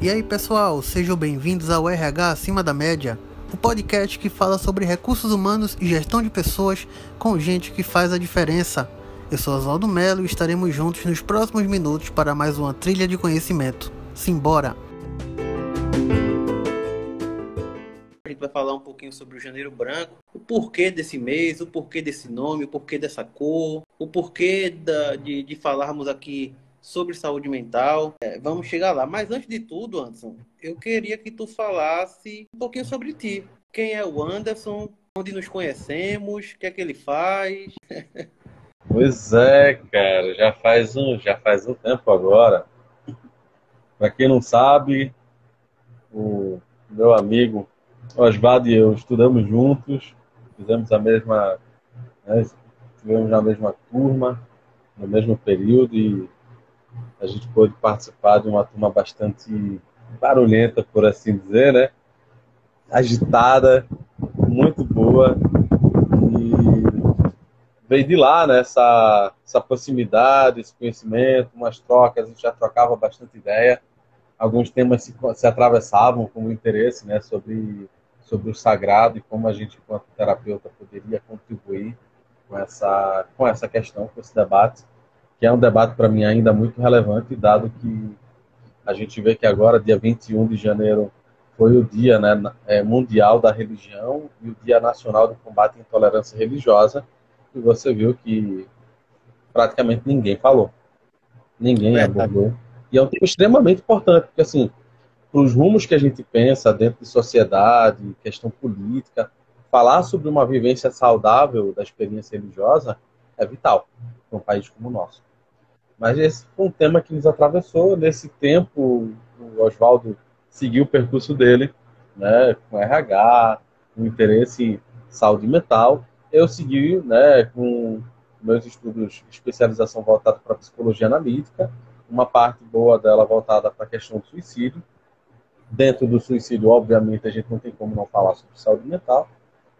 E aí pessoal, sejam bem-vindos ao RH Acima da Média, o podcast que fala sobre recursos humanos e gestão de pessoas com gente que faz a diferença. Eu sou Oswaldo Melo e estaremos juntos nos próximos minutos para mais uma trilha de conhecimento. Simbora! A gente vai falar um pouquinho sobre o Janeiro Branco, o porquê desse mês, o porquê desse nome, o porquê dessa cor, o porquê da, de, de falarmos aqui sobre saúde mental. É, vamos chegar lá. Mas antes de tudo, Anderson, eu queria que tu falasse um pouquinho sobre ti. Quem é o Anderson? Onde nos conhecemos? O que é que ele faz? Pois é, cara, já faz um, já faz um tempo agora. Para quem não sabe, o meu amigo Osvaldo e eu estudamos juntos, fizemos a mesma, né, estivemos na mesma turma, no mesmo período e a gente pôde participar de uma turma bastante barulhenta, por assim dizer, né? Agitada, muito boa. E veio de lá, né? Essa, essa proximidade, esse conhecimento, umas trocas, a gente já trocava bastante ideia. Alguns temas se, se atravessavam como interesse, né? Sobre, sobre o sagrado e como a gente, enquanto terapeuta, poderia contribuir com essa, com essa questão, com esse debate que é um debate para mim ainda muito relevante, dado que a gente vê que agora, dia 21 de janeiro, foi o dia né, é, mundial da religião e o dia nacional do combate à intolerância religiosa, e você viu que praticamente ninguém falou, ninguém é, abordou. E é um tema extremamente importante, porque assim, para os rumos que a gente pensa dentro de sociedade, questão política, falar sobre uma vivência saudável da experiência religiosa é vital para um país como o nosso. Mas esse foi um tema que nos atravessou. Nesse tempo, o Oswaldo seguiu o percurso dele, né, com RH, com interesse em saúde mental. Eu segui né, com meus estudos de especialização voltada para psicologia analítica, uma parte boa dela voltada para a questão do suicídio. Dentro do suicídio, obviamente, a gente não tem como não falar sobre saúde mental.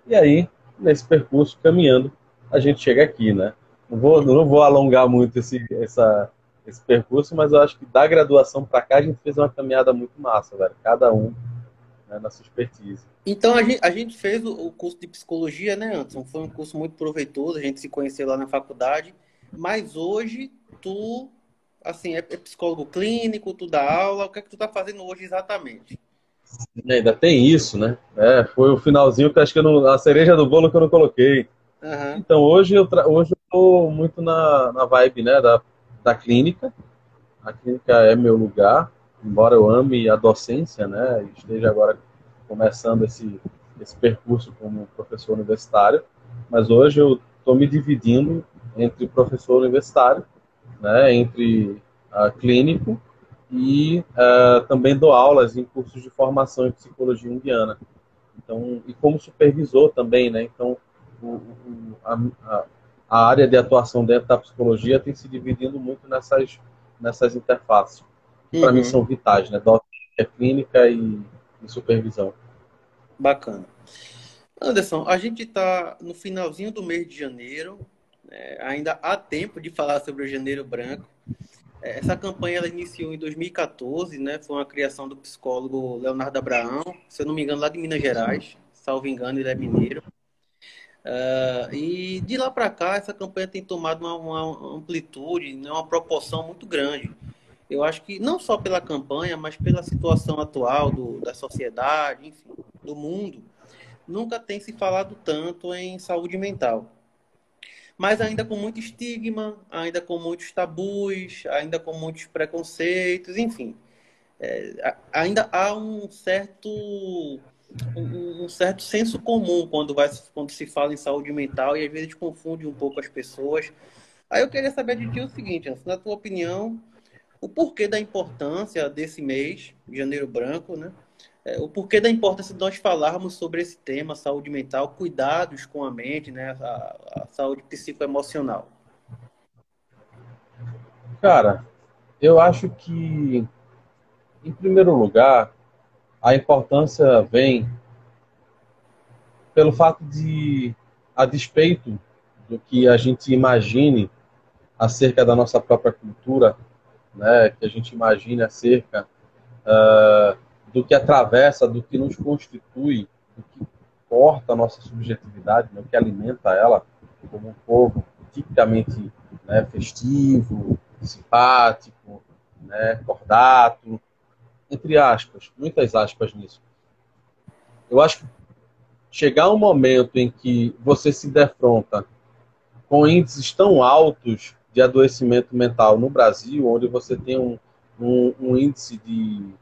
E aí, nesse percurso, caminhando, a gente chega aqui, né? Não vou, não vou alongar muito esse, essa, esse percurso, mas eu acho que da graduação para cá a gente fez uma caminhada muito massa, velho. Cada um né, na sua expertise. Então a gente, a gente fez o, o, curso de psicologia, né, Anderson? Foi um curso muito proveitoso, a gente se conheceu lá na faculdade, mas hoje tu, assim, é, é psicólogo clínico, tu dá aula, o que é que tu tá fazendo hoje exatamente? Ainda tem isso, né? É, foi o finalzinho que acho que eu não, a cereja do bolo que eu não coloquei. Uhum. Então hoje eu, hoje eu tô muito na, na vibe né, da, da clínica. A clínica é meu lugar, embora eu ame a docência, né? Esteja agora começando esse, esse percurso como professor universitário. Mas hoje eu estou me dividindo entre professor universitário, né, entre uh, clínico e uh, também dou aulas em cursos de formação em psicologia indiana. Então, e como supervisor também, né? Então, o, a, a, área de atuação dentro da psicologia tem se dividindo muito nessas, nessas interfaces, uhum. para mim são vitais, né? Docência clínica e, e supervisão. Bacana. Anderson, a gente está no finalzinho do mês de janeiro, é, ainda há tempo de falar sobre o Janeiro Branco. É, essa campanha ela iniciou em 2014, né? Foi uma criação do psicólogo Leonardo Abraão, se eu não me engano, lá de Minas Gerais. Salvo engano, ele é mineiro. Uh, e de lá para cá, essa campanha tem tomado uma, uma, amplitude, né, uma proporção muito grande. Eu acho que não só pela campanha, mas pela situação atual do, da sociedade, enfim, do mundo, nunca tem se falado tanto em saúde mental. Mas ainda com muito estigma, ainda com muitos tabus, ainda com muitos preconceitos, enfim. É, ainda há um certo um, certo senso comum quando, vai, quando se fala em saúde mental e às vezes confunde um pouco as pessoas. Aí eu queria saber de ti o seguinte, na tua opinião, o porquê da importância desse mês, Janeiro Branco, né? É, o porquê da importância de nós falarmos sobre esse tema, saúde mental, cuidados com a mente, né? A, a saúde psicoemocional. Cara, eu acho que, em primeiro lugar, a importância vem pelo fato de, a despeito do que a gente imagine acerca da nossa própria cultura, né, que a gente imagine acerca uh, do que atravessa, do que nos constitui, do que corta a nossa subjetividade, né, o que alimenta ela como um povo tipicamente né, festivo, simpático, né, cordato, entre aspas, muitas aspas nisso. Eu acho que chegar um momento em que você se defronta com índices tão altos de adoecimento mental no Brasil, onde você tem um, um, um índice de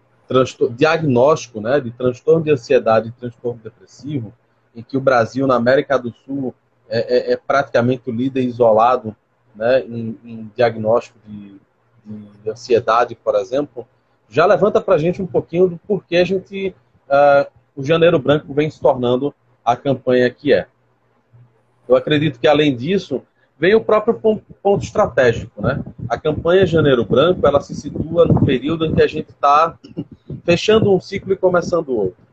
diagnóstico né, de transtorno de ansiedade e transtorno depressivo, em que o Brasil, na América do Sul, é, é, é praticamente o líder isolado né, em, em diagnóstico de, de, ansiedade, por exemplo, já levanta para a gente um pouquinho do porquê a gente, uh, o Janeiro Branco vem se tornando a campanha que é. Eu acredito que, além disso, vem o próprio ponto estratégico. Né? A campanha Janeiro Branco ela se situa no período em que a gente está fechando um ciclo e começando outro.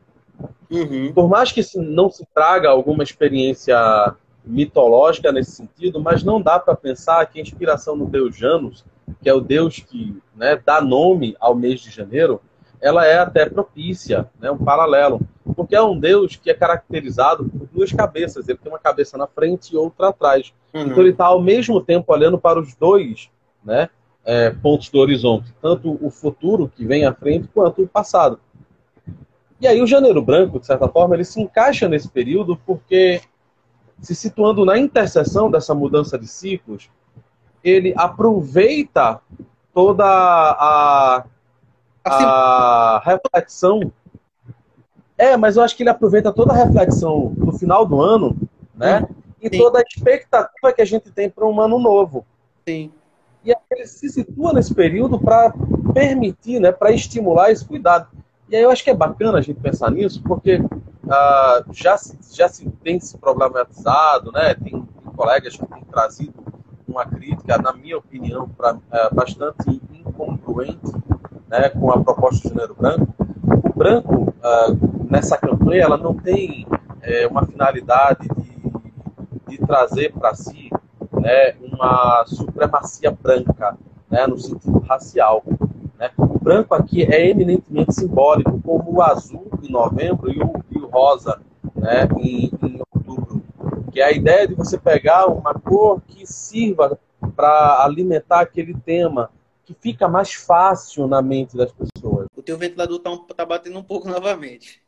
Uhum. Por mais que não se traga alguma experiência mitológica nesse sentido, mas não dá para pensar que a inspiração no Deus Janus, que é o Deus que né, dá nome ao mês de janeiro, ela é até propícia, né, um paralelo, porque é um Deus que é caracterizado por duas cabeças, ele tem uma cabeça na frente e outra atrás. Uhum. Então ele está ao mesmo tempo olhando para os dois né, é, pontos do horizonte, tanto o futuro que vem à frente quanto o passado. E aí o Janeiro Branco, de certa forma, ele se encaixa nesse período porque se situando na interseção dessa mudança de ciclos, ele aproveita toda a, a reflexão. É, mas eu acho que ele aproveita toda a reflexão do final do ano, né? E toda a expectativa que a gente tem para um ano novo. Sim. E ele se situa nesse período para permitir, né, para estimular esse cuidado. E aí eu acho que é bacana a gente pensar nisso, porque uh, já, se, já se tem se problematizado, né? Tem, tem, colegas que têm trazido uma crítica, na minha opinião, pra, uh, bastante incongruente né, com a proposta do gênero branco. O branco, uh, nessa campanha, ela não tem é, uma finalidade de, de trazer para si né, uma supremacia branca, né, no sentido racial. Né? O branco aqui é eminentemente simbólico, como o azul em novembro e o, e o rosa né, em, em. Que é a ideia de você pegar uma cor que sirva para alimentar aquele tema, que fica mais fácil na mente das pessoas. O teu ventilador tá, tá batendo um pouco novamente.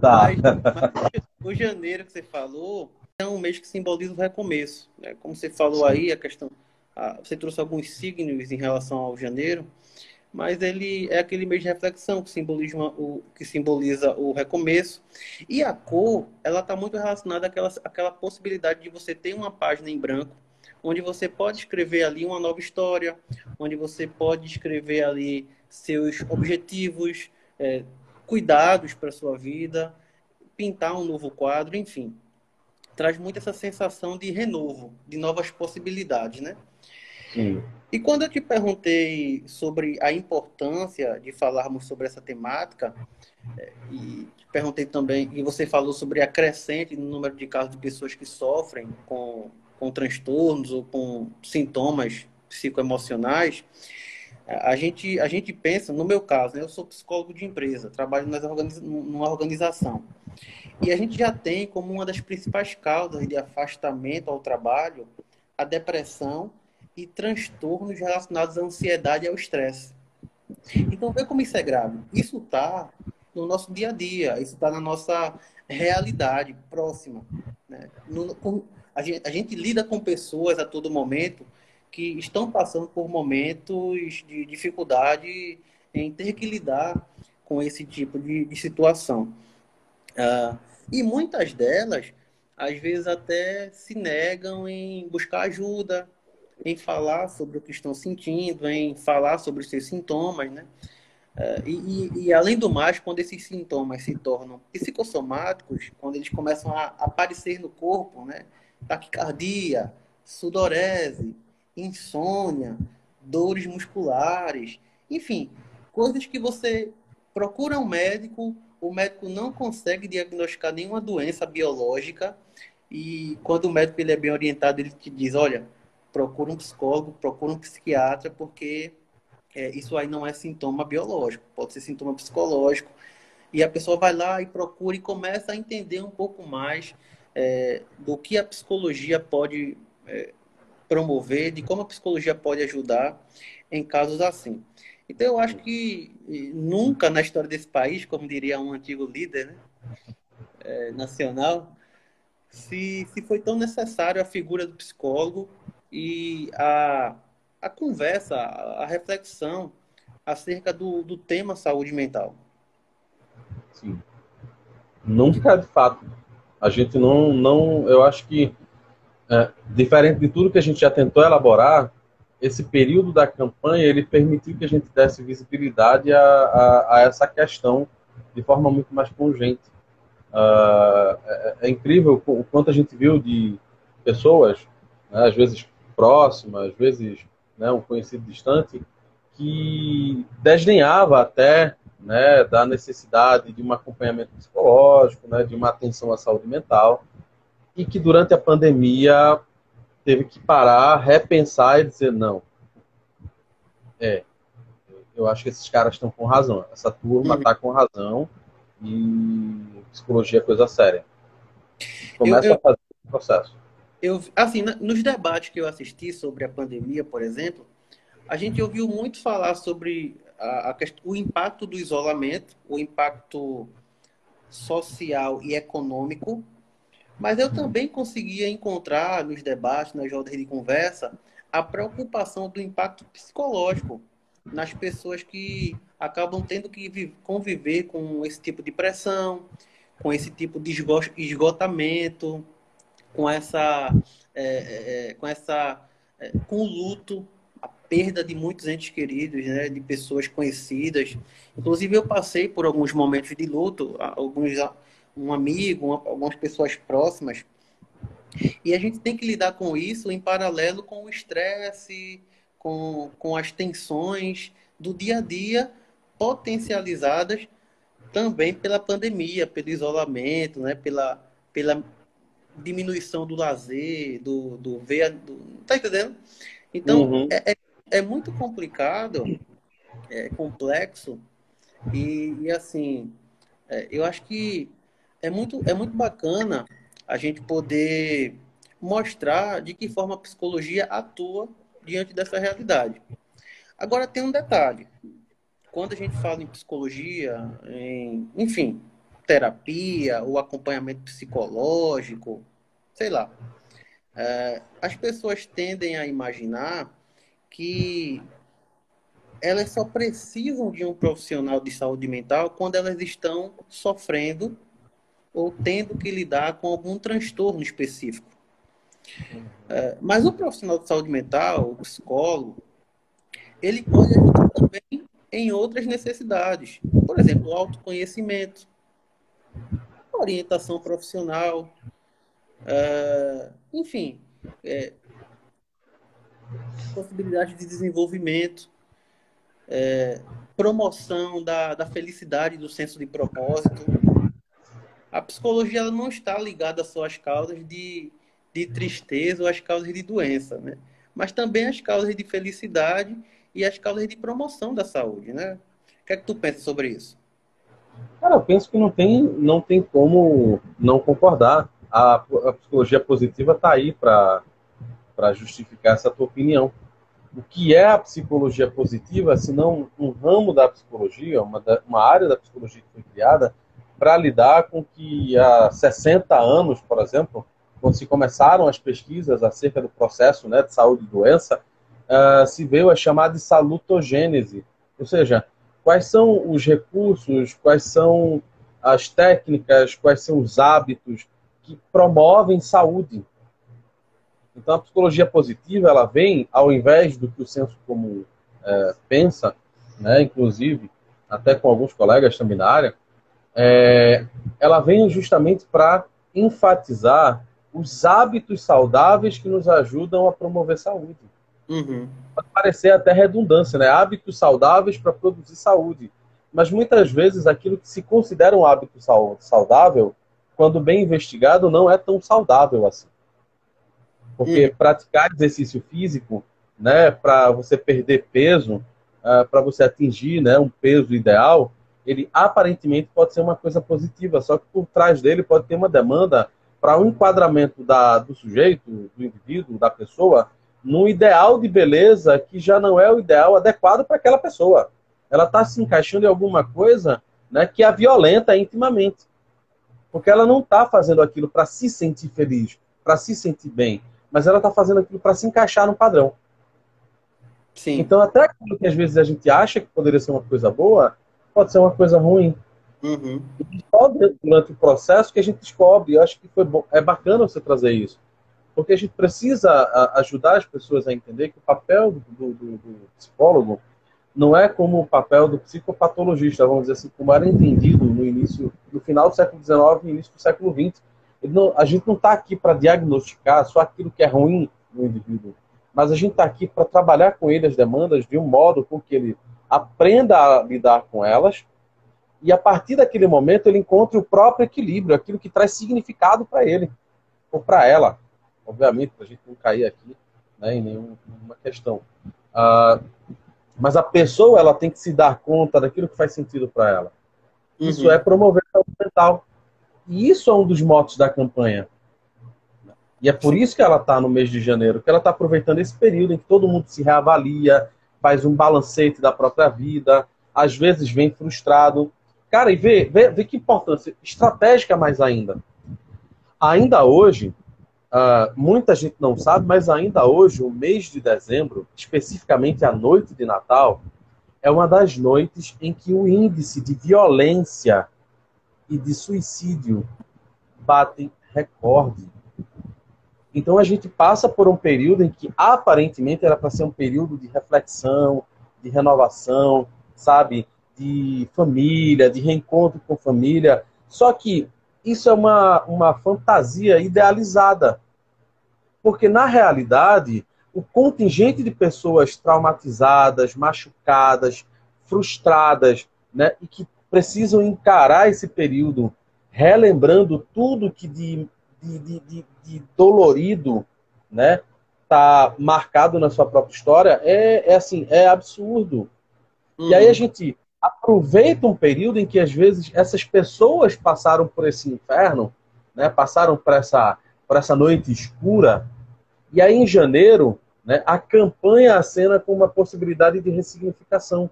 Tá. Mas, mas, o janeiro que você falou é um mês que simboliza o recomeço. Né? Como você falou Sim. aí, a questão. A, você trouxe alguns signos em relação ao janeiro mas ele é aquele mês de reflexão que simboliza o, que simboliza o recomeço. E a cor, ela está muito relacionada àquela, àquela possibilidade de você ter uma página em branco, onde você pode escrever ali uma nova história, onde você pode escrever ali seus objetivos, é, cuidados para sua vida, pintar um novo quadro, enfim. Traz muito essa sensação de renovo, de novas possibilidades, né? E quando eu te perguntei sobre a importância de falarmos sobre essa temática, é, e te perguntei também, e você falou sobre a crescente no número de casos de pessoas que sofrem com, com transtornos ou com sintomas psicoemocionais, a gente, a gente pensa, no meu caso, né, eu sou psicólogo de empresa, trabalho nas organiza numa organização. E a gente já tem como uma das principais causas de afastamento ao trabalho a depressão e transtornos relacionados à ansiedade e ao estresse. Então, vê como isso é grave. Isso está no nosso dia a dia, isso está na nossa realidade próxima. Né? No, com, a, gente, a gente lida com pessoas a todo momento que estão passando por momentos de dificuldade em ter que lidar com esse tipo de, de situação. Uh, e muitas delas, às vezes, até se negam em buscar ajuda, em falar sobre o que estão sentindo, em falar sobre os seus sintomas, né? Uh, e, e, além do mais, quando esses sintomas se tornam psicossomáticos, quando eles começam a aparecer no corpo, né? Taquicardia, sudorese, insônia, dores musculares, enfim, coisas que você procura um médico, o médico não consegue diagnosticar nenhuma doença biológica e quando o médico ele é bem orientado, ele te diz, olha, procura um psicólogo, procura um psiquiatra, porque é, isso aí não é sintoma biológico, pode ser sintoma psicológico. E a pessoa vai lá e procura e começa a entender um pouco mais é, do que a psicologia pode é, promover, de como a psicologia pode ajudar em casos assim. Então, eu acho que nunca na história desse país, como diria um antigo líder né, é, nacional, se, se foi tão necessário a figura do psicólogo e a, a conversa, a, reflexão acerca do, do tema saúde mental. Sim. Nunca, de fato. A gente não, não eu acho que, é, diferente de tudo que a gente já tentou elaborar, esse período da campanha ele permitiu que a gente desse visibilidade a, a, a essa questão de forma muito mais pungente. Uh, é, é, incrível o quanto a gente viu de pessoas, né, às vezes próximas, às vezes né, um conhecido distante, que desdenhava até né, da necessidade de um acompanhamento psicológico, né, de uma atenção à saúde mental, e que durante a pandemia teve que parar, repensar e dizer não. É, eu acho que esses caras estão com razão. Essa turma está uhum. com razão e psicologia é coisa séria. Começa eu, eu, a fazer o processo. Eu, assim, nos debates que eu assisti sobre a pandemia, por exemplo, a gente ouviu muito falar sobre a, a, o impacto do isolamento, o impacto social e econômico mas eu também conseguia encontrar nos debates, nas rodas de conversa, a preocupação do impacto psicológico nas pessoas que acabam tendo que conviver com esse tipo de pressão, com esse tipo de esgotamento, com essa, é, é, é, com essa, é, com o luto, a perda de muitos entes queridos, né, de pessoas conhecidas. Inclusive eu passei por alguns momentos de luto, alguns um amigo, uma, algumas pessoas próximas. E a gente tem que lidar com isso em paralelo com o estresse, com, com as tensões do dia a dia, potencializadas também pela pandemia, pelo isolamento, né? pela, pela diminuição do lazer, do, do ver. Do, tá entendendo? Então, uhum. é, é, é, muito complicado, é complexo, e, e assim, é, eu acho que é muito, é muito bacana a gente poder mostrar de que forma a psicologia atua diante dessa realidade. Agora tem um detalhe. Quando a gente fala em psicologia, em, enfim, terapia, o acompanhamento psicológico, sei lá, é, as pessoas tendem a imaginar que elas só precisam de um profissional de saúde mental quando elas estão sofrendo ou tendo que lidar com algum transtorno específico. É, mas o profissional de saúde mental, o psicólogo, ele pode ajudar também em outras necessidades. Por exemplo, o autoconhecimento, orientação profissional, é, enfim, é, possibilidade de desenvolvimento, é, promoção da, da felicidade do senso de propósito a psicologia não está ligada só às causas de, de tristeza ou às causas de doença, né? Mas também às causas de felicidade e às causas de promoção da saúde, né? O que é que tu pensa sobre isso? Cara, eu penso que não tem, não tem como não concordar. A, a psicologia positiva está aí para justificar essa tua opinião. O que é a psicologia positiva, se não um ramo da psicologia, uma, uma área da psicologia que foi criada para lidar com que há 60 anos, por exemplo, quando se começaram as pesquisas acerca do processo né, de saúde e doença, uh, se veio a chamar de salutogênese, ou seja, quais são os recursos, quais são as técnicas, quais são os hábitos que promovem saúde. Então, a psicologia positiva, ela vem, ao invés do que o senso comum é, pensa, né, inclusive, até com alguns colegas também na área, é, ela vem justamente para enfatizar os hábitos saudáveis que nos ajudam a promover saúde. Uhum. Pode parecer até redundância, né? Hábitos saudáveis para produzir saúde. Mas muitas vezes aquilo que se considera um hábito saudável, quando bem investigado, não é tão saudável assim. Porque uhum. praticar exercício físico, né, para você perder peso, uh, para você atingir né, um peso ideal, ele aparentemente pode ser uma coisa positiva, só que por trás dele pode ter uma demanda para um enquadramento da, do sujeito, do indivíduo, da pessoa, num ideal de beleza que já não é o ideal adequado para aquela pessoa. Ela está se encaixando em alguma coisa né, que a violenta intimamente. Porque ela não está fazendo aquilo para se sentir feliz, para se sentir bem, mas ela está fazendo aquilo para se encaixar no padrão. Sim. Então, até aquilo que às vezes a gente acha que poderia ser uma coisa boa, pode ser uma coisa ruim. Uhum. E só durante o processo que a gente descobre. Eu acho que foi bom, é bacana você trazer isso. Porque a gente precisa ajudar as pessoas a entender que o papel do, do, do psicólogo não é como o papel do psicopatologista, vamos dizer assim, como era entendido no início, no final do século XIX e início do século XX. Não, a gente não está aqui para diagnosticar só aquilo que é ruim no indivíduo, mas a gente está aqui para trabalhar com ele as demandas de um modo com que ele aprenda a lidar com elas e a partir daquele momento ele encontre o próprio equilíbrio, aquilo que traz significado para ele ou para ela. Obviamente, para a gente não cair aqui né, em nenhuma questão. Uh, mas a pessoa ela tem que se dar conta daquilo que faz sentido para ela. Uhum. Isso é promover a saúde mental. E isso é um dos motos da campanha. E é por isso que ela está no mês de janeiro, que ela está aproveitando esse período em que todo mundo se reavalia, faz um balancete da própria vida, às vezes vem frustrado. Cara, e vê, vê, vê que importância estratégica mais ainda. Ainda hoje, Uh, muita gente não sabe, mas ainda hoje, o mês de dezembro, especificamente a noite de Natal, é uma das noites em que o índice de violência e de suicídio batem recorde. Então a gente passa por um período em que aparentemente era para ser um período de reflexão, de renovação, sabe, de família, de reencontro com família. Só que isso é uma, uma fantasia idealizada. Porque, na realidade, o contingente de pessoas traumatizadas, machucadas, frustradas, né, e que precisam encarar esse período relembrando tudo que de, de, de, de dolorido né, tá marcado na sua própria história, é, é assim, é absurdo. E aí a uhum. gente aproveita um período em que às vezes essas pessoas passaram por esse inferno, né, passaram por essa, por essa noite escura, e aí em janeiro, né, a campanha acena com uma possibilidade de ressignificação,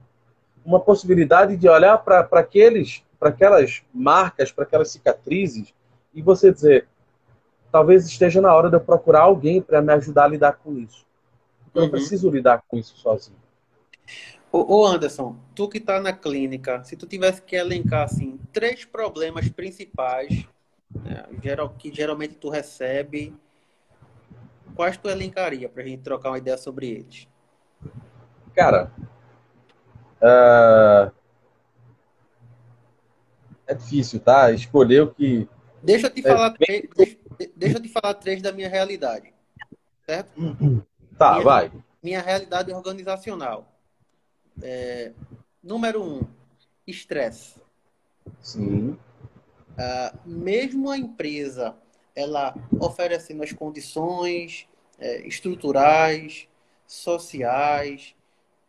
uma possibilidade de olhar para aqueles, para aquelas marcas, para aquelas cicatrizes e você dizer, talvez esteja na hora de eu procurar alguém para me ajudar a lidar com isso. Eu uhum. não preciso lidar com isso sozinho. Ô, Anderson, tu que está na clínica, se tu tivesse que elencar assim três problemas principais né, que geralmente tu recebe, quais tu elencaria para a gente trocar uma ideia sobre eles? Cara, uh... é difícil, tá? Escolher o que. Deixa eu te é falar, três, deixa eu te falar três da minha realidade, certo? Tá, minha, vai. Minha realidade organizacional. É, número um, estresse. Sim. Uh, mesmo a empresa ela oferecendo as condições é, estruturais, sociais,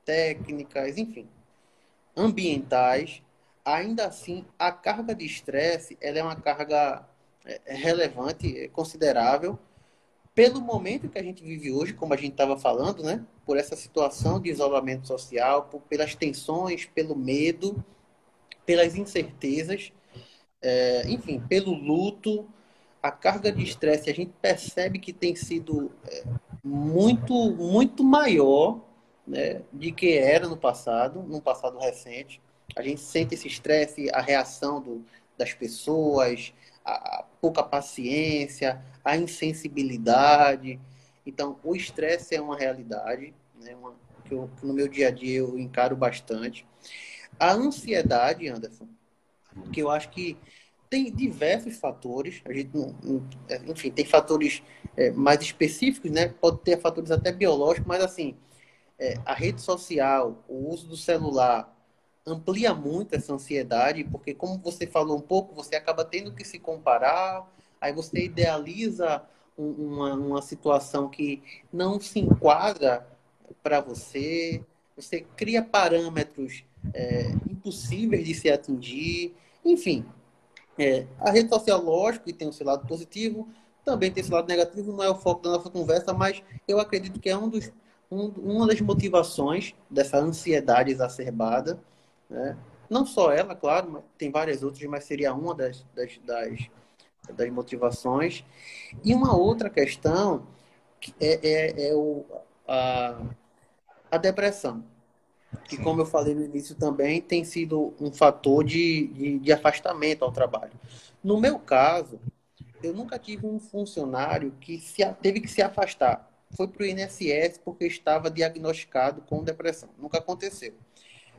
técnicas, enfim, ambientais, ainda assim a carga de estresse ela é uma carga é, relevante, considerável, pelo momento que a gente vive hoje, como a gente estava falando, né? por essa situação de isolamento social, por, pelas tensões, pelo medo, pelas incertezas, é, enfim, pelo luto, a carga de estresse a gente percebe que tem sido é, muito, muito maior né, de que era no passado, no passado recente. A gente sente esse estresse, a reação do, das pessoas, a, a pouca paciência, a insensibilidade. Então, o estresse é uma realidade, né, uma, que, eu, que no meu dia a dia eu encaro bastante. A ansiedade, Anderson, que eu acho que tem diversos fatores, a gente não, é, enfim, tem fatores é, mais específicos, né? Pode ter fatores até biológicos, mas assim, é, a rede social, o uso do celular amplia muito essa ansiedade, porque como você falou um pouco, você acaba tendo que se comparar, aí você idealiza uma, uma situação que não se enquadra para você, você cria parâmetros é, impossíveis de se atingir, enfim. É, a rede social, lógico, que tem o seu lado positivo, também tem esse lado negativo, não é o foco da nossa conversa, mas eu acredito que é um dos, um, uma das motivações dessa ansiedade exacerbada. Né? Não só ela, claro, tem várias outras, mas seria uma das, das, das, das motivações. E uma outra questão é, é, é o, a, a depressão que, como eu falei no início também, tem sido um fator de, de, de, afastamento ao trabalho. No meu caso, eu nunca tive um funcionário que se, teve que se afastar. Foi para o INSS porque estava diagnosticado com depressão. Nunca aconteceu.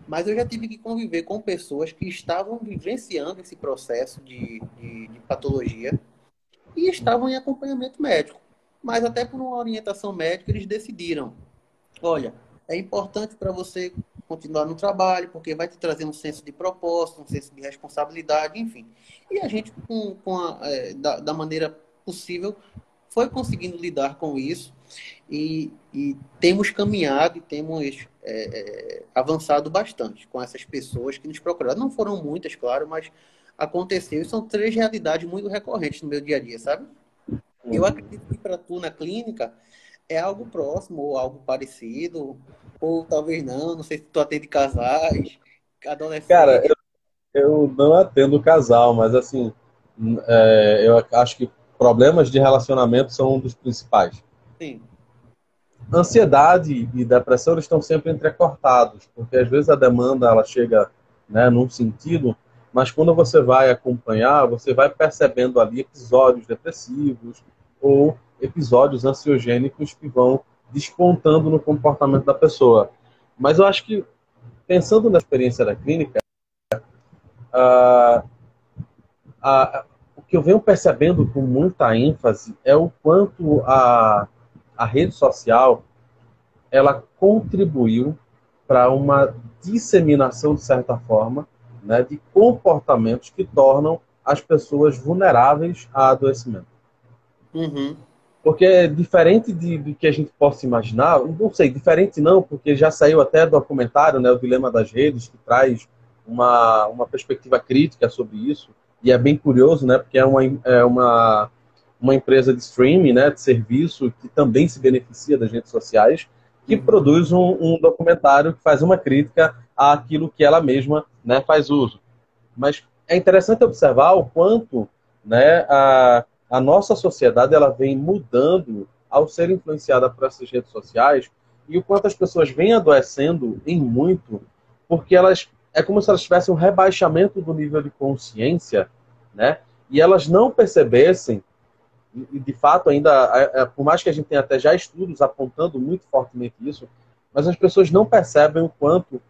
Mas eu já tive que conviver com pessoas que estavam vivenciando esse processo de, de, de patologia e estavam em acompanhamento médico. Mas até por uma orientação médica, eles decidiram: olha, é importante para você continuar no trabalho, porque vai te trazer um senso de propósito, um senso de responsabilidade, enfim. E a gente, com, com a, é, da, da, maneira possível, foi conseguindo lidar com isso e, e temos caminhado e temos é, é, avançado bastante com essas pessoas que nos procuraram. Não foram muitas, claro, mas aconteceu. E são três realidades muito recorrentes no meu dia a dia, sabe? Eu acredito que para tu na clínica é algo próximo ou algo parecido, ou talvez não, não sei se tu atende casais, adolescentes. Cara, eu, eu não atendo casal, mas assim, é, eu acho que problemas de relacionamento são um dos principais. Sim. Ansiedade e depressão estão sempre entrecortados, porque às vezes a demanda ela chega né, num sentido, mas quando você vai acompanhar, você vai percebendo ali episódios depressivos ou episódios ansiogênicos que vão despontando no comportamento da pessoa. Mas eu acho que, pensando na experiência da clínica, o que eu venho percebendo com muita ênfase é o quanto a, a rede social ela contribuiu para uma disseminação, de certa forma, né, de comportamentos que tornam as pessoas vulneráveis a adoecimento. Uhum. Porque é diferente de, do que a gente possa imaginar, não sei, diferente não, porque já saiu até documentário, né, o Dilema das Redes, que traz uma, uma perspectiva crítica sobre isso, e é bem curioso, né, porque é uma, é uma, uma empresa de streaming, né, de serviço, que também se beneficia das redes sociais, que uhum. produz um, um, documentário que faz uma crítica àquilo que ela mesma né, faz uso. Mas é interessante observar o quanto né, a, a nossa sociedade ela vem mudando ao ser influenciada por essas redes sociais e o quanto as pessoas vêm adoecendo em muito, porque elas é como se elas tivessem um rebaixamento do nível de consciência, né? E elas não percebessem, e de fato ainda, por mais que a gente tenha até já estudos apontando muito fortemente isso, mas as pessoas não percebem o quanto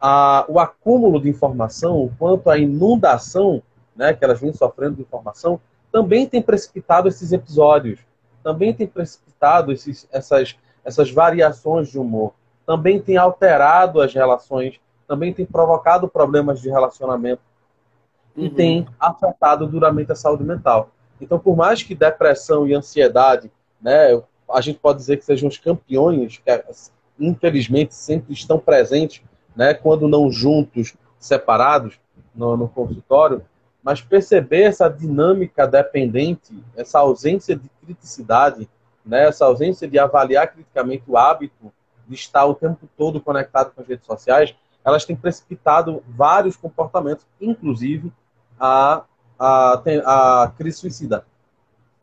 a, o acúmulo de informação, o quanto a inundação, né, que elas vêm sofrendo de informação, também tem precipitado esses episódios, também tem precipitado esses, essas, essas variações de humor, também tem alterado as relações, também tem provocado problemas de relacionamento uhum. e tem afetado duramente a saúde mental. Então, por mais que depressão e ansiedade, né, a gente pode dizer que sejam os campeões, que infelizmente sempre estão presentes, né, quando não juntos, separados no, no consultório, mas perceber essa dinâmica dependente, essa ausência de criticidade, né, essa ausência de avaliar criticamente o hábito de estar o tempo todo conectado com as redes sociais, elas têm precipitado vários comportamentos, inclusive a, a, a crise suicida.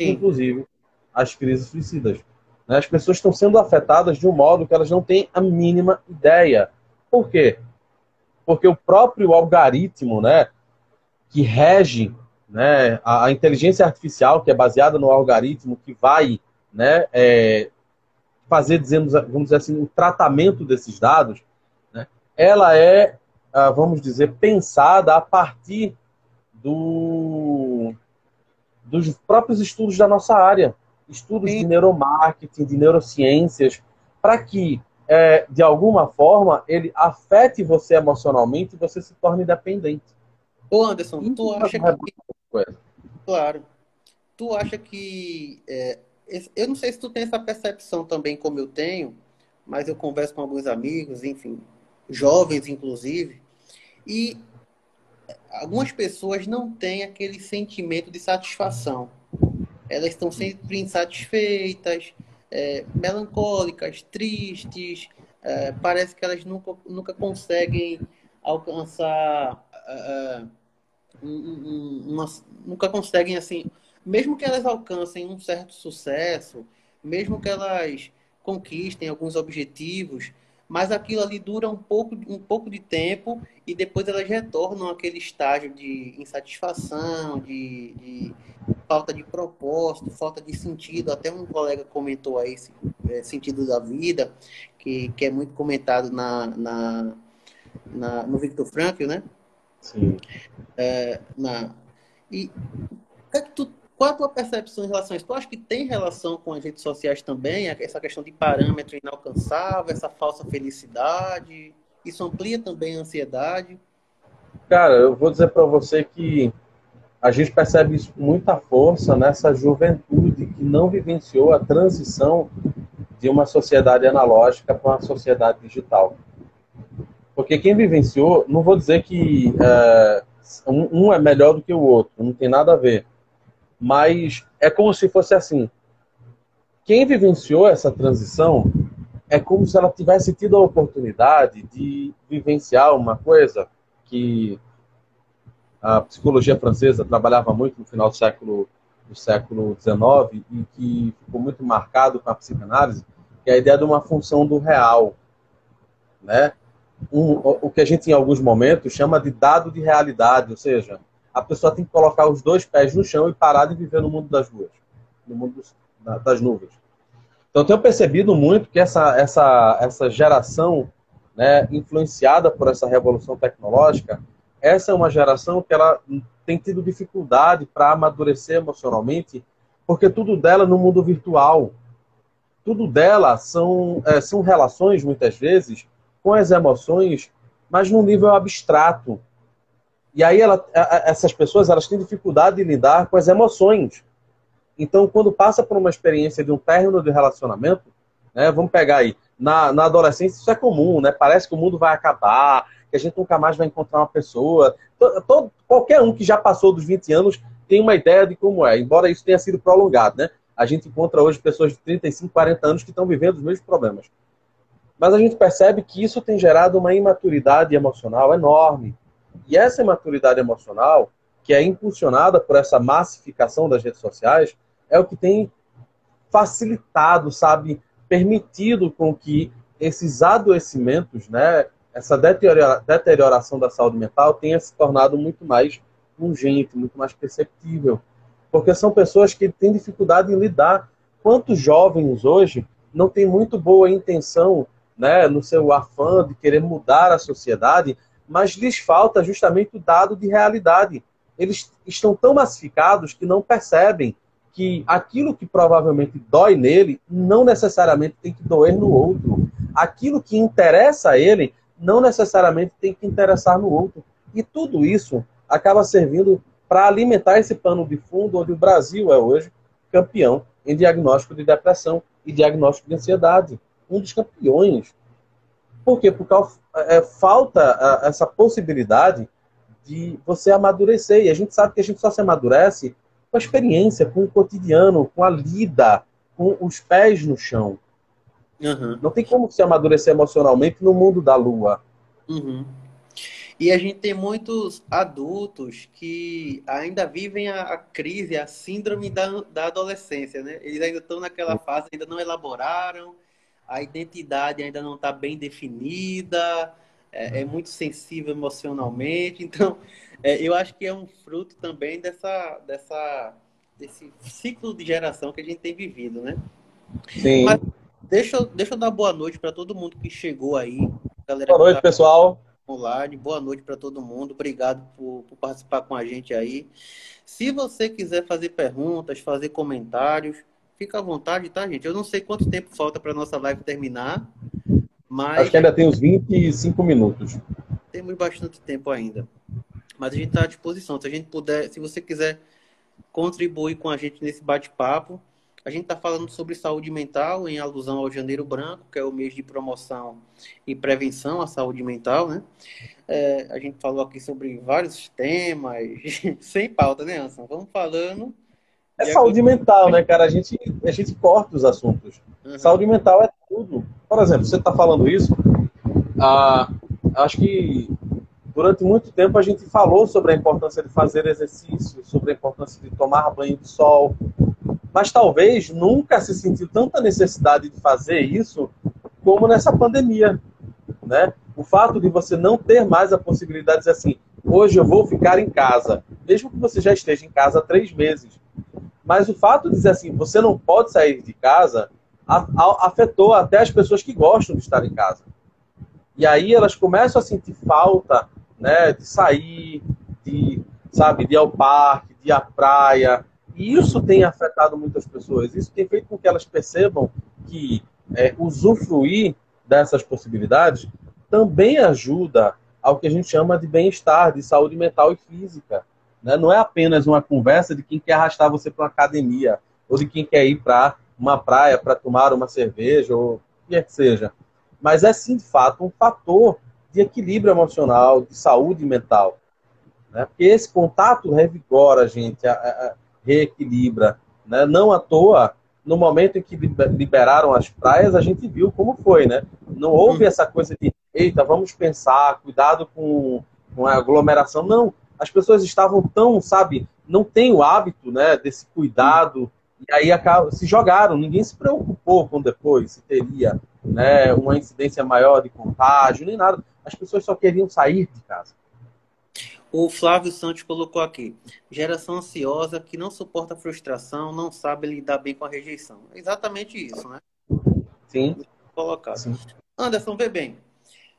Sim. Inclusive as crises suicidas. Né? As pessoas estão sendo afetadas de um modo que elas não têm a mínima ideia. Por quê? Porque o próprio algoritmo, né, que rege né, a, a, inteligência artificial, que é baseada no algoritmo, que vai né, é, fazer, dizemos, vamos dizer assim, o tratamento desses dados, né, ela é, ah, vamos dizer, pensada a partir do, dos próprios estudos da nossa área, estudos Sim. de neuromarketing, de neurociências, para que, é, de alguma forma, ele afete você emocionalmente e você se torne dependente. Ô Anderson, tu acha que. Claro. Tu acha que. É, eu não sei se tu tem essa percepção também, como eu tenho, mas eu converso com alguns amigos, enfim, jovens inclusive, e algumas pessoas não têm aquele sentimento de satisfação. Elas estão sempre insatisfeitas, é, melancólicas, tristes, é, parece que elas nunca, nunca conseguem alcançar. É, é uma, nunca conseguem, assim, mesmo que elas alcancem um certo sucesso, mesmo que elas conquistem alguns objetivos, mas aquilo ali dura um pouco, um pouco de tempo e depois elas retornam àquele estágio de insatisfação, de, de falta de propósito, falta de sentido. Até um colega comentou aí é, sentido da vida, que, que é muito comentado na, na, na no Victor Frankl, né? Sim. É, na, e o que é que tu qual a tua percepção em relação a isso? Tu acha que tem relação com as redes sociais também, essa questão de parâmetro inalcançável, essa falsa felicidade? Isso amplia também a ansiedade? Cara, eu vou dizer para você que a gente percebe isso com muita força nessa juventude que não vivenciou a transição de uma sociedade analógica para uma sociedade digital. Porque quem vivenciou, não vou dizer que é, um, é melhor do que o outro, não tem nada a ver mas é como se fosse assim. Quem vivenciou essa transição é como se ela tivesse tido a oportunidade de vivenciar uma coisa que a psicologia francesa trabalhava muito no final do século do século XIX e que ficou muito marcado com a psicanálise, que é a ideia de uma função do real, né? Um, o que a gente em alguns momentos chama de dado de realidade, ou seja, a pessoa tem que colocar os dois pés no chão e parar de viver no mundo das ruas, no mundo dos, das nuvens. Então, tenho percebido muito que essa, essa, essa geração, né, influenciada por essa revolução tecnológica, essa é uma geração que ela tem tido dificuldade para amadurecer emocionalmente, porque tudo dela é no mundo virtual. Tudo dela são, é, são relações, muitas vezes, com as emoções, mas num nível abstrato. E aí ela, essas pessoas elas têm dificuldade de lidar com as emoções. Então, quando passa por uma experiência de um término de relacionamento, né, vamos pegar aí, na, na adolescência isso é comum, né? Parece que o mundo vai acabar, que a gente nunca mais vai encontrar uma pessoa. Todo, todo, qualquer um que já passou dos 20 anos tem uma ideia de como é, embora isso tenha sido prolongado, né? A gente encontra hoje pessoas de 35, 40 anos que estão vivendo os mesmos problemas. Mas a gente percebe que isso tem gerado uma imaturidade emocional enorme. E essa imaturidade emocional, que é impulsionada por essa massificação das redes sociais, é o que tem facilitado, sabe, permitido com que esses adoecimentos, né, essa deterioração da saúde mental tenha se tornado muito mais pungente, muito mais perceptível. Porque são pessoas que têm dificuldade em lidar. Quantos jovens hoje não têm muito boa intenção né, no seu afã de querer mudar a sociedade, mas lhes falta justamente o dado de realidade. Eles estão tão massificados que não percebem que aquilo que provavelmente dói nele não necessariamente tem que doer no outro. Aquilo que interessa a ele não necessariamente tem que interessar no outro. E tudo isso acaba servindo para alimentar esse pano de fundo onde o Brasil é hoje campeão em diagnóstico de depressão e diagnóstico de ansiedade. Um dos campeões. Por quê? Porque é, falta essa possibilidade de você amadurecer. E a gente sabe que a gente só se amadurece com a experiência, com o cotidiano, com a lida, com os pés no chão. Uhum. Não tem como se amadurecer emocionalmente no mundo da lua. Uhum. E a gente tem muitos adultos que ainda vivem a, a crise, a síndrome da, da adolescência, né? Eles ainda estão naquela fase, ainda não elaboraram, a identidade ainda não está bem definida, é, é, muito sensível emocionalmente. Então, é, eu acho que é um fruto também dessa, dessa, desse ciclo de geração que a gente tem vivido, né? Sim. Mas deixa, deixa eu dar boa noite para todo mundo que chegou aí. Galera boa noite, tá pessoal. Online. Boa noite para todo mundo. Obrigado por, por participar com a gente aí. Se você quiser fazer perguntas, fazer comentários, Fica à vontade, tá, gente? Eu não sei quanto tempo falta para nossa live terminar, mas. Acho que ainda tem uns 25 minutos. Temos bastante tempo ainda. Mas a gente está à disposição. Se a gente puder, se você quiser contribuir com a gente nesse bate-papo, A gente está falando sobre saúde mental em alusão ao Janeiro Branco, que é o mês de promoção e prevenção à saúde mental, né? É, a gente falou aqui sobre vários temas, sem pauta, né, Anson? Vamos falando. É saúde agora... mental, né, cara? A gente, a gente corta os assuntos. Uhum. Saúde mental é tudo. Por exemplo, você está falando isso, ah, acho que durante muito tempo a gente falou sobre a importância de fazer exercício, sobre a importância de tomar banho de sol, mas talvez nunca se sentiu tanta necessidade de fazer isso como nessa pandemia, né? O fato de você não ter mais a possibilidade de dizer assim, hoje eu vou ficar em casa, mesmo que você já esteja em casa há três meses, mas o fato de dizer assim, você não pode sair de casa, afetou até as pessoas que gostam de estar em casa. E aí elas começam a sentir falta né, de sair, de, sabe, de ir ao parque, de ir à praia. E isso tem afetado muitas pessoas. Isso tem feito com que elas percebam que é, usufruir dessas possibilidades também ajuda ao que a gente chama de bem-estar, de saúde mental e física. Né? Não é apenas uma conversa de quem quer arrastar você para uma academia ou de quem quer ir para uma praia para tomar uma cerveja ou o que que seja. Mas é sim, de fato, um fator de equilíbrio emocional, de saúde mental. Né? Porque esse contato revigora a gente, a, a, reequilibra. Né? Não à toa, no momento em que liberaram as praias, a gente viu como foi. Né? Não houve essa coisa de, eita, vamos pensar, cuidado com, com a aglomeração. Não, as pessoas estavam tão, sabe, não tem o hábito né, desse cuidado. E aí se jogaram, ninguém se preocupou com depois se teria né, uma incidência maior de contágio, nem nada. As pessoas só queriam sair de casa. O Flávio Santos colocou aqui: geração ansiosa que não suporta a frustração, não sabe lidar bem com a rejeição. É exatamente isso, né? Sim. Colocar. Sim. Anderson, vê bem.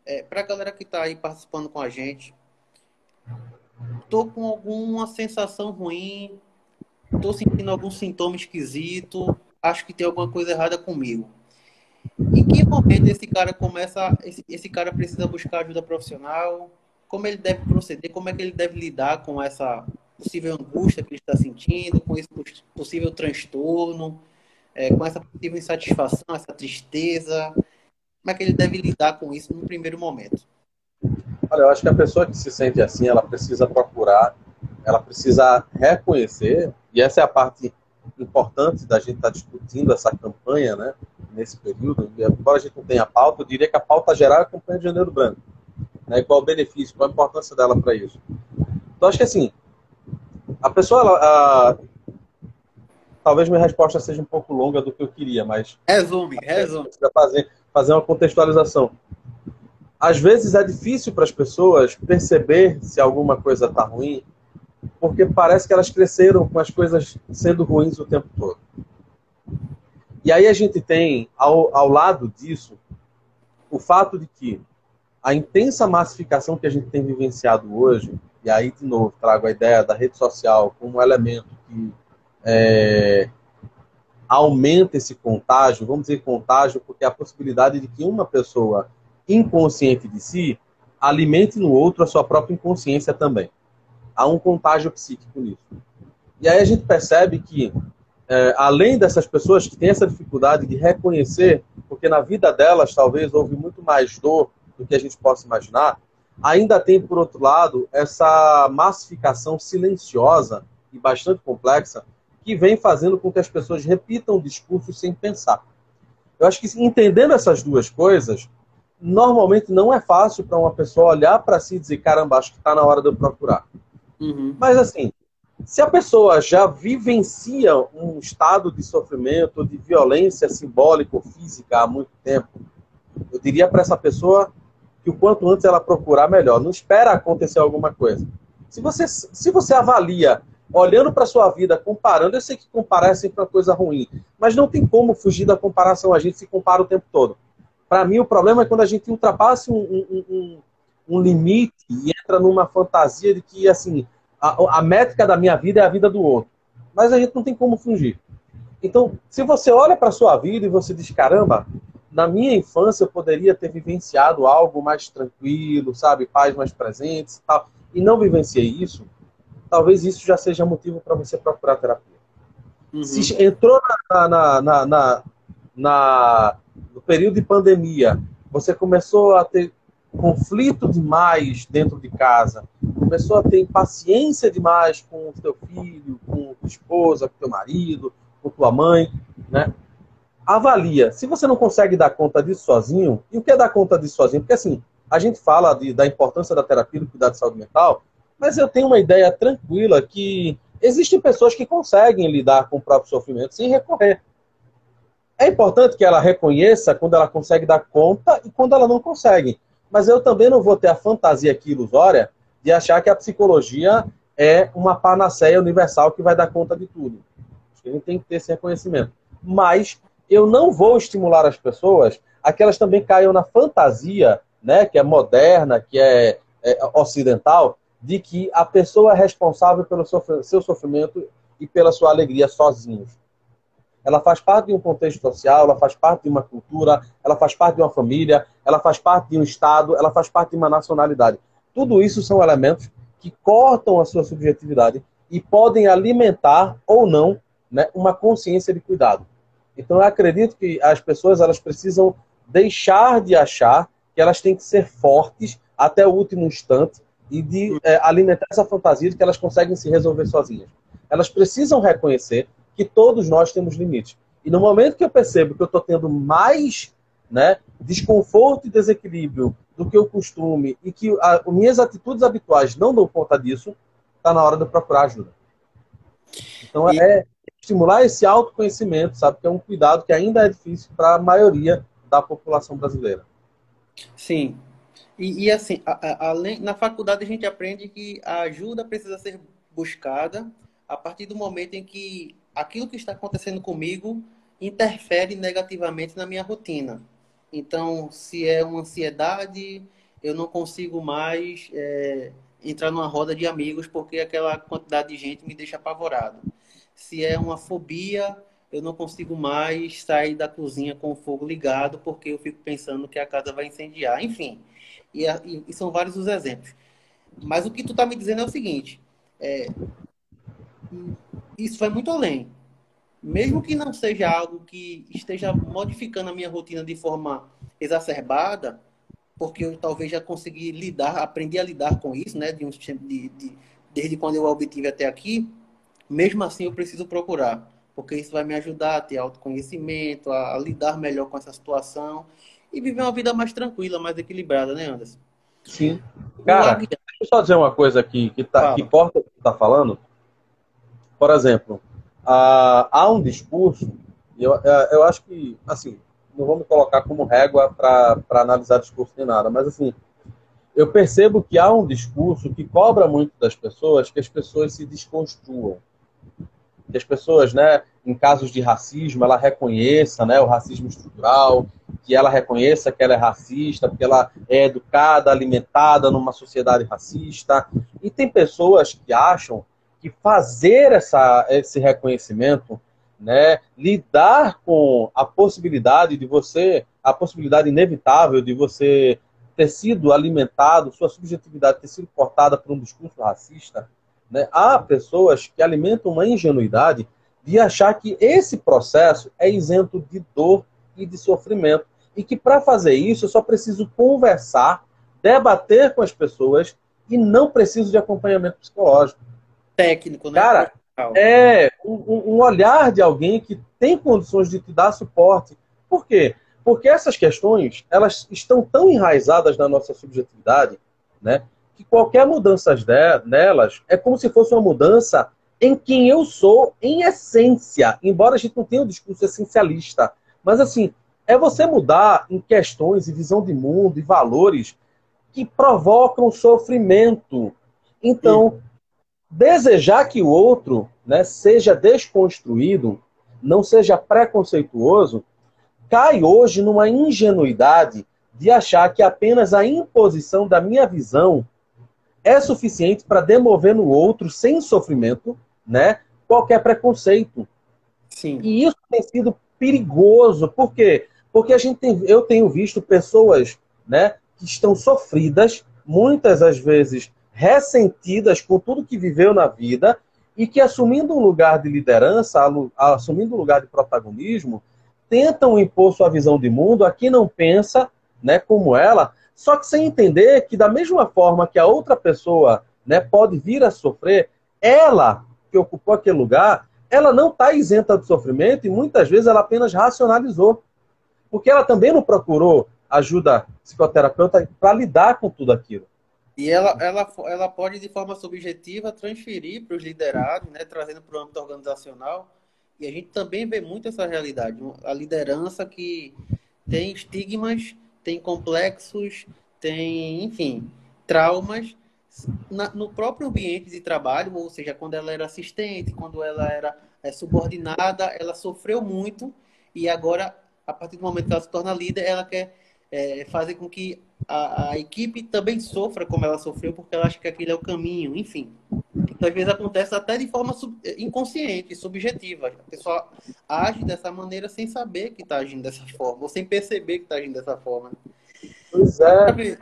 É, Para a galera que está aí participando com a gente, tô com alguma sensação ruim, tô sentindo algum sintoma esquisito, acho que tem alguma coisa errada comigo. Em que momento esse cara começa, esse, esse cara precisa buscar ajuda profissional? Como ele deve proceder? Como é que ele deve lidar com essa possível angústia que ele está sentindo, com esse possível transtorno, é, com essa possível insatisfação, essa tristeza? Como é que ele deve lidar com isso no primeiro momento? Olha, eu acho que a pessoa que se sente assim, ela precisa procurar, ela precisa reconhecer, e essa é a parte importante da gente estar discutindo essa campanha, né? nesse período, embora a gente não tenha pauta, eu diria que a pauta geral é a campanha de Janeiro Branco. Né? Qual o benefício, qual a importância dela para isso. Então, acho que assim, a pessoa, ela, a... talvez minha resposta seja um pouco longa do que eu queria, mas... Resume, resume. Fazer, fazer uma contextualização. Às vezes é difícil para as pessoas perceber se alguma coisa está ruim, porque parece que elas cresceram com as coisas sendo ruins o tempo todo. E aí a gente tem, ao, ao lado disso, o fato de que a intensa massificação que a gente tem vivenciado hoje, e aí, de novo, trago a ideia da rede social como um elemento que é, aumenta esse contágio, vamos dizer contágio, porque a possibilidade de que uma pessoa inconsciente de si alimente no outro a sua própria inconsciência também. Há um contágio psíquico nisso. E aí a gente percebe que é, além dessas pessoas que têm essa dificuldade de reconhecer, porque na vida delas talvez houve muito mais dor do que a gente possa imaginar, ainda tem, por outro lado, essa massificação silenciosa e bastante complexa que vem fazendo com que as pessoas repitam o discurso sem pensar. Eu acho que entendendo essas duas coisas, normalmente não é fácil para uma pessoa olhar para si e dizer: caramba, acho que está na hora de eu procurar. Uhum. Mas assim, se a pessoa já vivencia um estado de sofrimento, de violência simbólica ou física há muito tempo, eu diria para essa pessoa que o quanto antes ela procurar melhor. Não espera acontecer alguma coisa. Se você, se você avalia, olhando para a sua vida, comparando, eu sei que comparar é sempre uma coisa ruim, mas não tem como fugir da comparação. A gente se compara o tempo todo. Para mim, o problema é quando a gente ultrapassa um, um, um, um limite e entra numa fantasia de que, assim, a, a métrica da minha vida é a vida do outro. Mas a gente não tem como fugir. Então, se você olha para a sua vida e você diz, caramba, na minha infância eu poderia ter vivenciado algo mais tranquilo, sabe, pais mais presentes e tal, e não vivenciei isso, talvez isso já seja motivo para você procurar terapia. Uhum. Se entrou na, na, na, na, na, no período de pandemia, você começou a ter conflito demais dentro de casa, começou a ter impaciência demais com o teu filho, com tua esposa, com teu marido, com tua mãe, né? Avalia. Se você não consegue dar conta disso sozinho, e o que é dar conta disso sozinho? Porque assim, a gente fala de, da importância da terapia do cuidado de saúde mental, mas eu tenho uma ideia tranquila que existem pessoas que conseguem lidar com o próprio sofrimento sem recorrer. É importante que ela reconheça quando ela consegue dar conta e quando ela não consegue. Mas eu também não vou ter a fantasia aqui ilusória de achar que a psicologia é uma panaceia universal que vai dar conta de tudo. A gente tem que ter esse reconhecimento. Mas eu não vou estimular as pessoas a que elas também caiam na fantasia, né, que é moderna, que é, é ocidental, de que a pessoa é responsável pelo seu sofrimento e pela sua alegria sozinhos ela faz parte de um contexto social, ela faz parte de uma cultura, ela faz parte de uma família, ela faz parte de um estado, ela faz parte de uma nacionalidade. Tudo isso são elementos que cortam a sua subjetividade e podem alimentar ou não né, uma consciência de cuidado. Então eu acredito que as pessoas elas precisam deixar de achar que elas têm que ser fortes até o último instante e de é, alimentar essa fantasia de que elas conseguem se resolver sozinhas. Elas precisam reconhecer que todos nós temos limites. E no momento que eu percebo que eu estou tendo mais né, desconforto e desequilíbrio do que o costume e que a, minhas atitudes habituais não dão conta disso, está na hora de eu procurar ajuda. Então e... é estimular esse autoconhecimento, sabe? Que é um cuidado que ainda é difícil para a maioria da população brasileira. Sim. E, e assim, a, a, além, na faculdade a gente aprende que a ajuda precisa ser buscada a partir do momento em que aquilo que está acontecendo comigo interfere negativamente na minha rotina. Então, se é uma ansiedade, eu não consigo mais é, entrar numa roda de amigos porque aquela quantidade de gente me deixa apavorado. Se é uma fobia, eu não consigo mais sair da cozinha com o fogo ligado porque eu fico pensando que a casa vai incendiar. Enfim, e, e são vários os exemplos. Mas o que tu está me dizendo é o seguinte: é, isso vai muito além. Mesmo que não seja algo que esteja modificando a minha rotina de forma exacerbada, porque eu talvez já consegui lidar, aprendi a lidar com isso, né, de, um, de, de desde quando eu obtive até aqui, mesmo assim eu preciso procurar, porque isso vai me ajudar a ter autoconhecimento, a, a lidar melhor com essa situação e viver uma vida mais tranquila, mais equilibrada, né, Anderson? Sim. Cara, deixa eu só dizer uma coisa aqui que, tá, que importa o que está falando. Por exemplo, há um discurso, eu, é, eu acho que, assim, não vamos colocar como régua para analisar discurso nem nada, mas assim, eu percebo que há um discurso que cobra muito das pessoas que as pessoas se desconstruam. Que as pessoas, né, em casos de racismo, ela reconheça né, o racismo estrutural, que ela reconheça que ela é racista, porque ela é educada, alimentada numa sociedade racista. E tem pessoas que acham que fazer essa, esse reconhecimento, né, lidar com a possibilidade de você, a possibilidade inevitável de você ter sido alimentado, sua subjetividade ter sido cortada por um discurso racista, né, há pessoas que alimentam uma ingenuidade de achar que esse processo é isento de dor e de sofrimento e que para fazer isso eu só preciso conversar, debater com as pessoas e não preciso de acompanhamento psicológico técnico, né? Cara, é um, um, olhar de alguém que tem condições de te dar suporte. Por quê? Porque essas questões, elas estão tão enraizadas na nossa subjetividade, né? Que qualquer mudança nelas é como se fosse uma mudança em quem eu sou em essência, embora a gente não tenha um discurso essencialista. Mas assim, é você mudar em questões e visão de mundo e valores que provocam sofrimento. Então, desejar que o outro né, seja desconstruído, não seja preconceituoso, cai hoje numa ingenuidade de achar que apenas a imposição da minha visão é suficiente para demover no outro, sem sofrimento, né, qualquer preconceito. Sim. E isso tem sido perigoso. Por quê? Porque a gente tem, eu tenho visto pessoas né, que estão sofridas, muitas das vezes ressentidas com tudo que viveu na vida e que, assumindo um lugar de liderança, assumindo um lugar de protagonismo, tentam impor sua visão de mundo a quem não pensa né, como ela, só que sem entender que, da mesma forma que a outra pessoa né, pode vir a sofrer, ela que ocupou aquele lugar, ela não está isenta de sofrimento e muitas vezes ela apenas racionalizou. Porque ela também não procurou ajuda psicoterapeuta para lidar com tudo aquilo. E ela, ela, ela pode, de forma subjetiva, transferir para os liderados, né, trazendo para o âmbito organizacional. E a gente também vê muito essa realidade. A liderança que tem estigmas, tem complexos, tem, enfim, traumas na, no próprio ambiente de trabalho, ou seja, quando ela era assistente, quando ela era é, subordinada, ela sofreu muito e agora, a partir do momento que ela se torna líder, ela quer é, fazer com que a, a, equipe também sofra como ela sofreu, porque ela acha que aquele é o caminho, enfim. Então, às vezes acontece até de forma sub, inconsciente, subjetiva. A pessoa age dessa maneira sem saber que está agindo dessa forma, ou sem perceber que está agindo dessa forma. Pois é.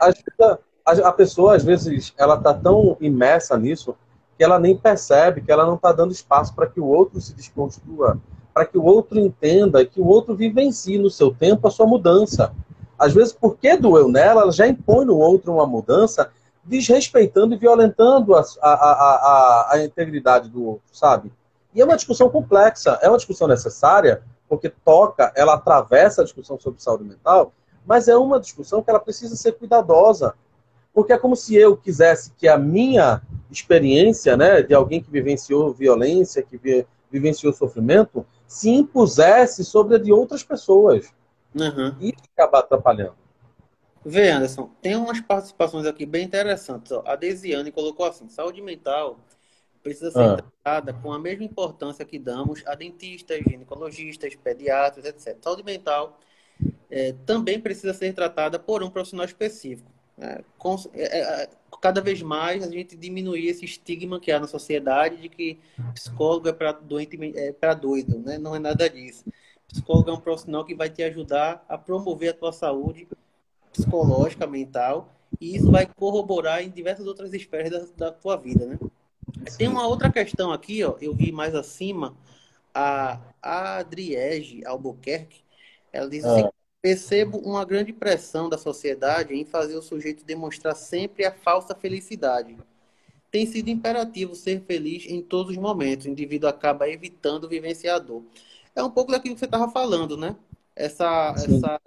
A, a pessoa, às vezes, ela está tão imersa nisso que ela nem percebe que ela não está dando espaço para que o outro se desconstrua, para que o outro entenda, que o outro vivencie no seu tempo a sua mudança. Às vezes, porque doeu nela, ela já impõe no outro uma mudança, desrespeitando e violentando a, a, a, a, integridade do outro, sabe? E é uma discussão complexa, é uma discussão necessária, porque toca, ela atravessa a discussão sobre saúde mental, mas é uma discussão que ela precisa ser cuidadosa. Porque é como se eu quisesse que a minha experiência, né, de alguém que vivenciou violência, que vivenciou sofrimento, se impusesse sobre a de outras pessoas. Uhum. E acabar atrapalhando. Vê, Anderson, tem umas participações aqui bem interessantes. Ó. A Desiane colocou assim: saúde mental precisa ser ah. tratada com a mesma importância que damos a dentistas, ginecologistas, pediatras, etc. Saúde mental é, também precisa ser tratada por um profissional específico. É, com, é, é, cada vez mais a gente diminuir esse estigma que há na sociedade de que psicólogo é para doente, é para doido, né? Não é nada disso. Psicólogo é um profissional que vai te ajudar a promover a tua saúde psicológica, mental, e isso vai corroborar em diversas outras esferas da, da tua vida, né? Sim. Tem uma outra questão aqui, ó, eu vi mais acima, a, Adriege Albuquerque, ela diz assim, ah. percebo uma grande pressão da sociedade em fazer o sujeito demonstrar sempre a falsa felicidade. Tem sido imperativo ser feliz em todos os momentos, o indivíduo acaba evitando vivenciar a dor é um pouco daquilo que você estava falando, né? Essa, essa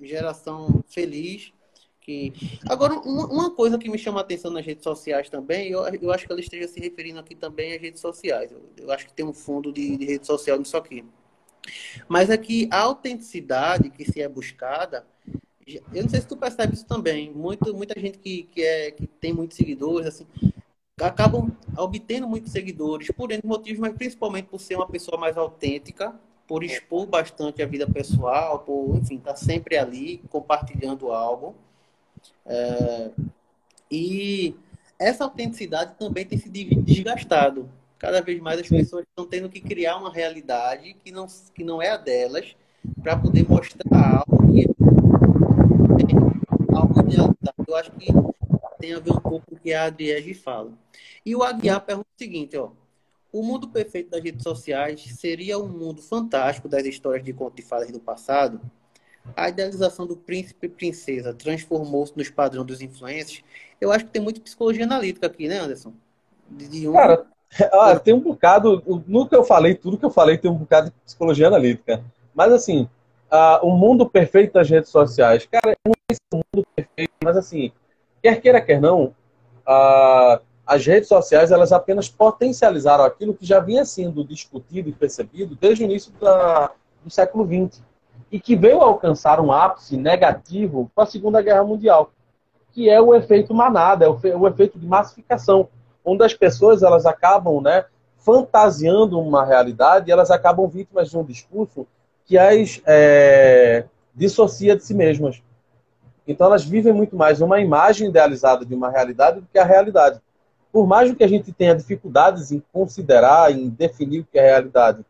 geração feliz. Que... Agora, uma, uma, coisa que me chama a atenção nas redes sociais também, eu, eu acho que ela esteja se referindo aqui também às redes sociais. Eu, eu acho que tem um fundo de, de rede social nisso aqui. Mas é que a autenticidade que se é buscada, eu não sei se tu percebe isso também. Muito, muita gente que, que, é, que tem muitos seguidores, assim, acabam obtendo muitos seguidores por N motivos, mas principalmente por ser uma pessoa mais autêntica, por expor bastante a vida pessoal, por, enfim, estar tá sempre ali compartilhando algo. É, e essa autenticidade também tem se desgastado. Cada vez mais as pessoas estão tendo que criar uma realidade que não, que não é a delas para poder mostrar algo que é algo de realidade. Eu acho que tem a ver um pouco com o que a Adriege fala. E o Aguiar pergunta o seguinte, ó. O mundo perfeito das redes sociais seria um mundo fantástico das histórias de contos de fadas do passado? A idealização do príncipe e princesa transformou-se nos padrões dos influencers? Eu acho que tem muita psicologia analítica aqui, né, Anderson? De um... Cara, ah, tem um bocado. No que eu falei, tudo que eu falei tem um bocado de psicologia analítica. Mas assim, o mundo perfeito das redes sociais, cara, não é esse mundo perfeito, mas assim, quer queira, quer não, as redes sociais elas apenas potencializaram aquilo que já vinha sendo discutido e percebido desde o início da, do século XX e que veio alcançar um ápice negativo com a Segunda Guerra Mundial, que é o efeito manada, é o, o efeito de massificação, onde as pessoas elas acabam, né, fantasiando uma realidade e elas acabam vítimas de um discurso que as é, dissocia de si mesmas. Então elas vivem muito mais uma imagem idealizada de uma realidade do que a realidade por mais que a gente tenha dificuldades em considerar, em definir o que é realidade,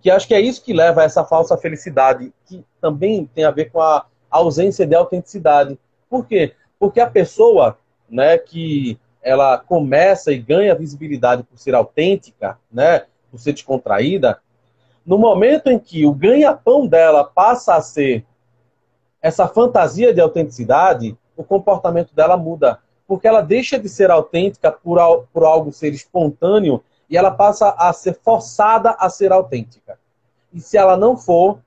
que acho que é isso que leva a essa falsa felicidade, que também tem a ver com a ausência de autenticidade. Por quê? Porque a pessoa né, que ela começa e ganha visibilidade por ser autêntica, né, por ser descontraída, no momento em que o ganha-pão dela passa a ser essa fantasia de autenticidade, o comportamento dela muda. Porque ela deixa de ser autêntica por, por algo ser espontâneo e ela passa a ser forçada a ser autêntica. E se ela não for,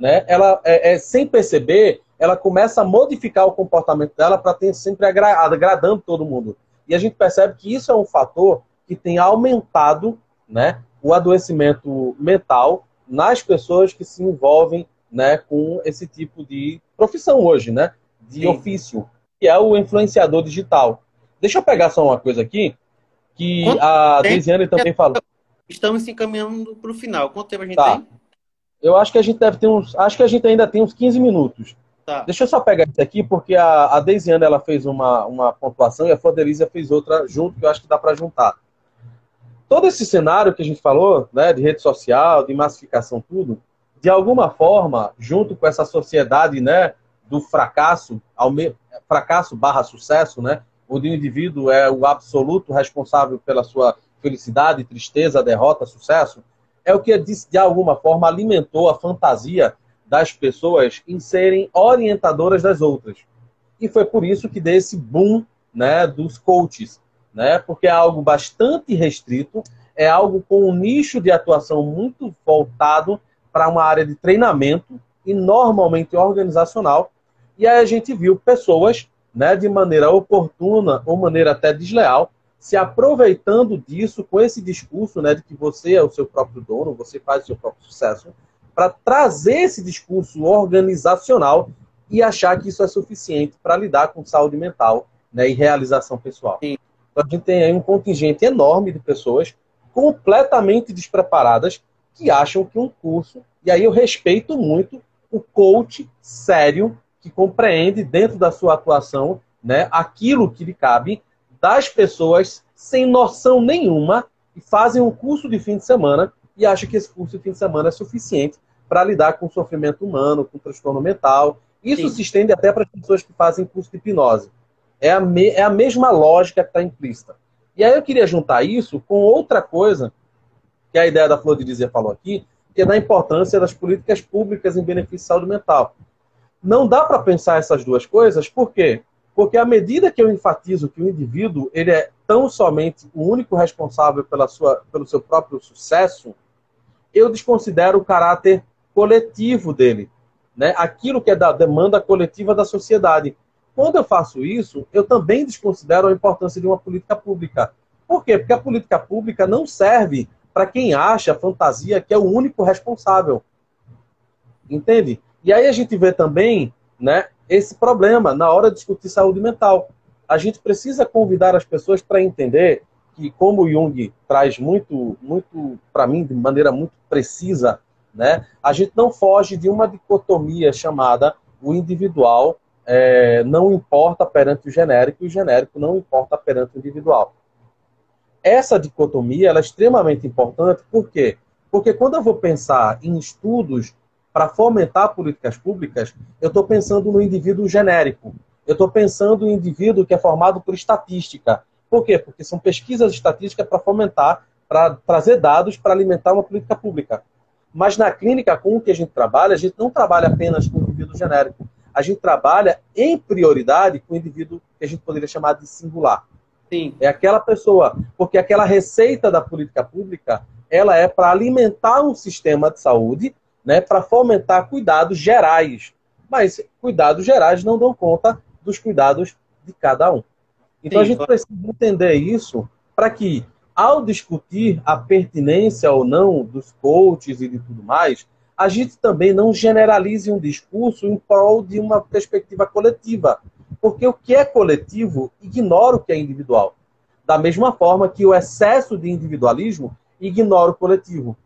né, ela é, é sem perceber, ela começa a modificar o comportamento dela para ter sempre agradando todo mundo. E a gente percebe que isso é um fator que tem aumentado né, o adoecimento mental nas pessoas que se envolvem né, com esse tipo de profissão hoje, né? De Sim. ofício, que é o influenciador digital. Deixa eu pegar só uma coisa aqui, que Quanto a Deisiane também falou. Estamos se encaminhando para o final. Quanto tempo a gente tá. tem? Eu acho que a gente deve ter uns. Acho que a gente ainda tem uns 15 minutos. Tá. Deixa eu só pegar isso aqui, porque a, a Deisiane ela fez uma, uma pontuação e a Flodelícia fez outra junto, que eu acho que dá para juntar. Todo esse cenário que a gente falou, né, de rede social, de massificação, tudo, de alguma forma, junto com essa sociedade né, do fracasso, ao me... fracasso barra sucesso, né, onde o indivíduo é o absoluto responsável pela sua felicidade, tristeza, derrota, sucesso, é o que, de alguma forma, alimentou a fantasia das pessoas em serem orientadoras das outras. E foi por isso que deu esse boom né, dos coaches, né, porque é algo bastante restrito, é algo com um nicho de atuação muito voltado para uma área de treinamento e normalmente organizacional. E aí a gente viu pessoas, né, de maneira oportuna ou maneira até desleal, se aproveitando disso com esse discurso, né, de que você é o seu próprio dono, você faz o seu próprio sucesso, para trazer esse discurso organizacional e achar que isso é suficiente para lidar com saúde mental né, e realização pessoal. Sim. Então a gente tem aí um contingente enorme de pessoas completamente despreparadas que acham que um curso, e aí eu respeito muito o coach sério que compreende dentro da sua atuação né, aquilo que lhe cabe das pessoas sem noção nenhuma e fazem um curso de fim de semana e acham que esse curso de fim de semana é suficiente para lidar com o sofrimento humano, com o transtorno mental. Isso Sim. se estende até para as pessoas que fazem curso de hipnose. É a, me, é a mesma lógica que está implícita. E aí eu queria juntar isso com outra coisa que a ideia da Flor de Dizer falou aqui, que é da importância das políticas públicas em benefício de saúde mental. Não dá para pensar essas duas coisas, por quê? Porque à medida que eu enfatizo que o indivíduo ele é tão somente o único responsável pela sua, pelo seu próprio sucesso, eu desconsidero o caráter coletivo dele, né? aquilo que é da demanda coletiva da sociedade. Quando eu faço isso, eu também desconsidero a importância de uma política pública. Por quê? Porque a política pública não serve para quem acha fantasia que é o único responsável. Entende? E aí a gente vê também né, esse problema na hora de discutir saúde mental. A gente precisa convidar as pessoas para entender que, como o Jung traz muito, muito para mim, de maneira muito precisa, né, a gente não foge de uma dicotomia chamada o individual é, não importa perante o genérico e o genérico não importa perante o individual essa dicotomia é extremamente importante, por quê? Porque quando eu vou pensar em estudos para fomentar políticas públicas, eu estou pensando no indivíduo genérico. Eu estou pensando no indivíduo que é formado por estatística. Por quê? Porque são pesquisas estatísticas para fomentar, para trazer dados para alimentar uma política pública. Mas na clínica com que a gente trabalha, a gente não trabalha apenas com o indivíduo genérico. A gente trabalha em prioridade com o indivíduo que a gente poderia chamar de singular. Sim. É aquela pessoa, porque aquela receita da política pública, ela é para alimentar um sistema de saúde, né, para fomentar cuidados gerais. Mas cuidados gerais não dão conta dos cuidados de cada um. Então Sim, a gente precisa entender isso para que, ao discutir a pertinência ou não dos coaches e de tudo mais, a gente também não generalize um discurso em prol de uma perspectiva coletiva. Porque o que é coletivo ignora o que é individual. Da mesma forma que o excesso de individualismo ignora o coletivo.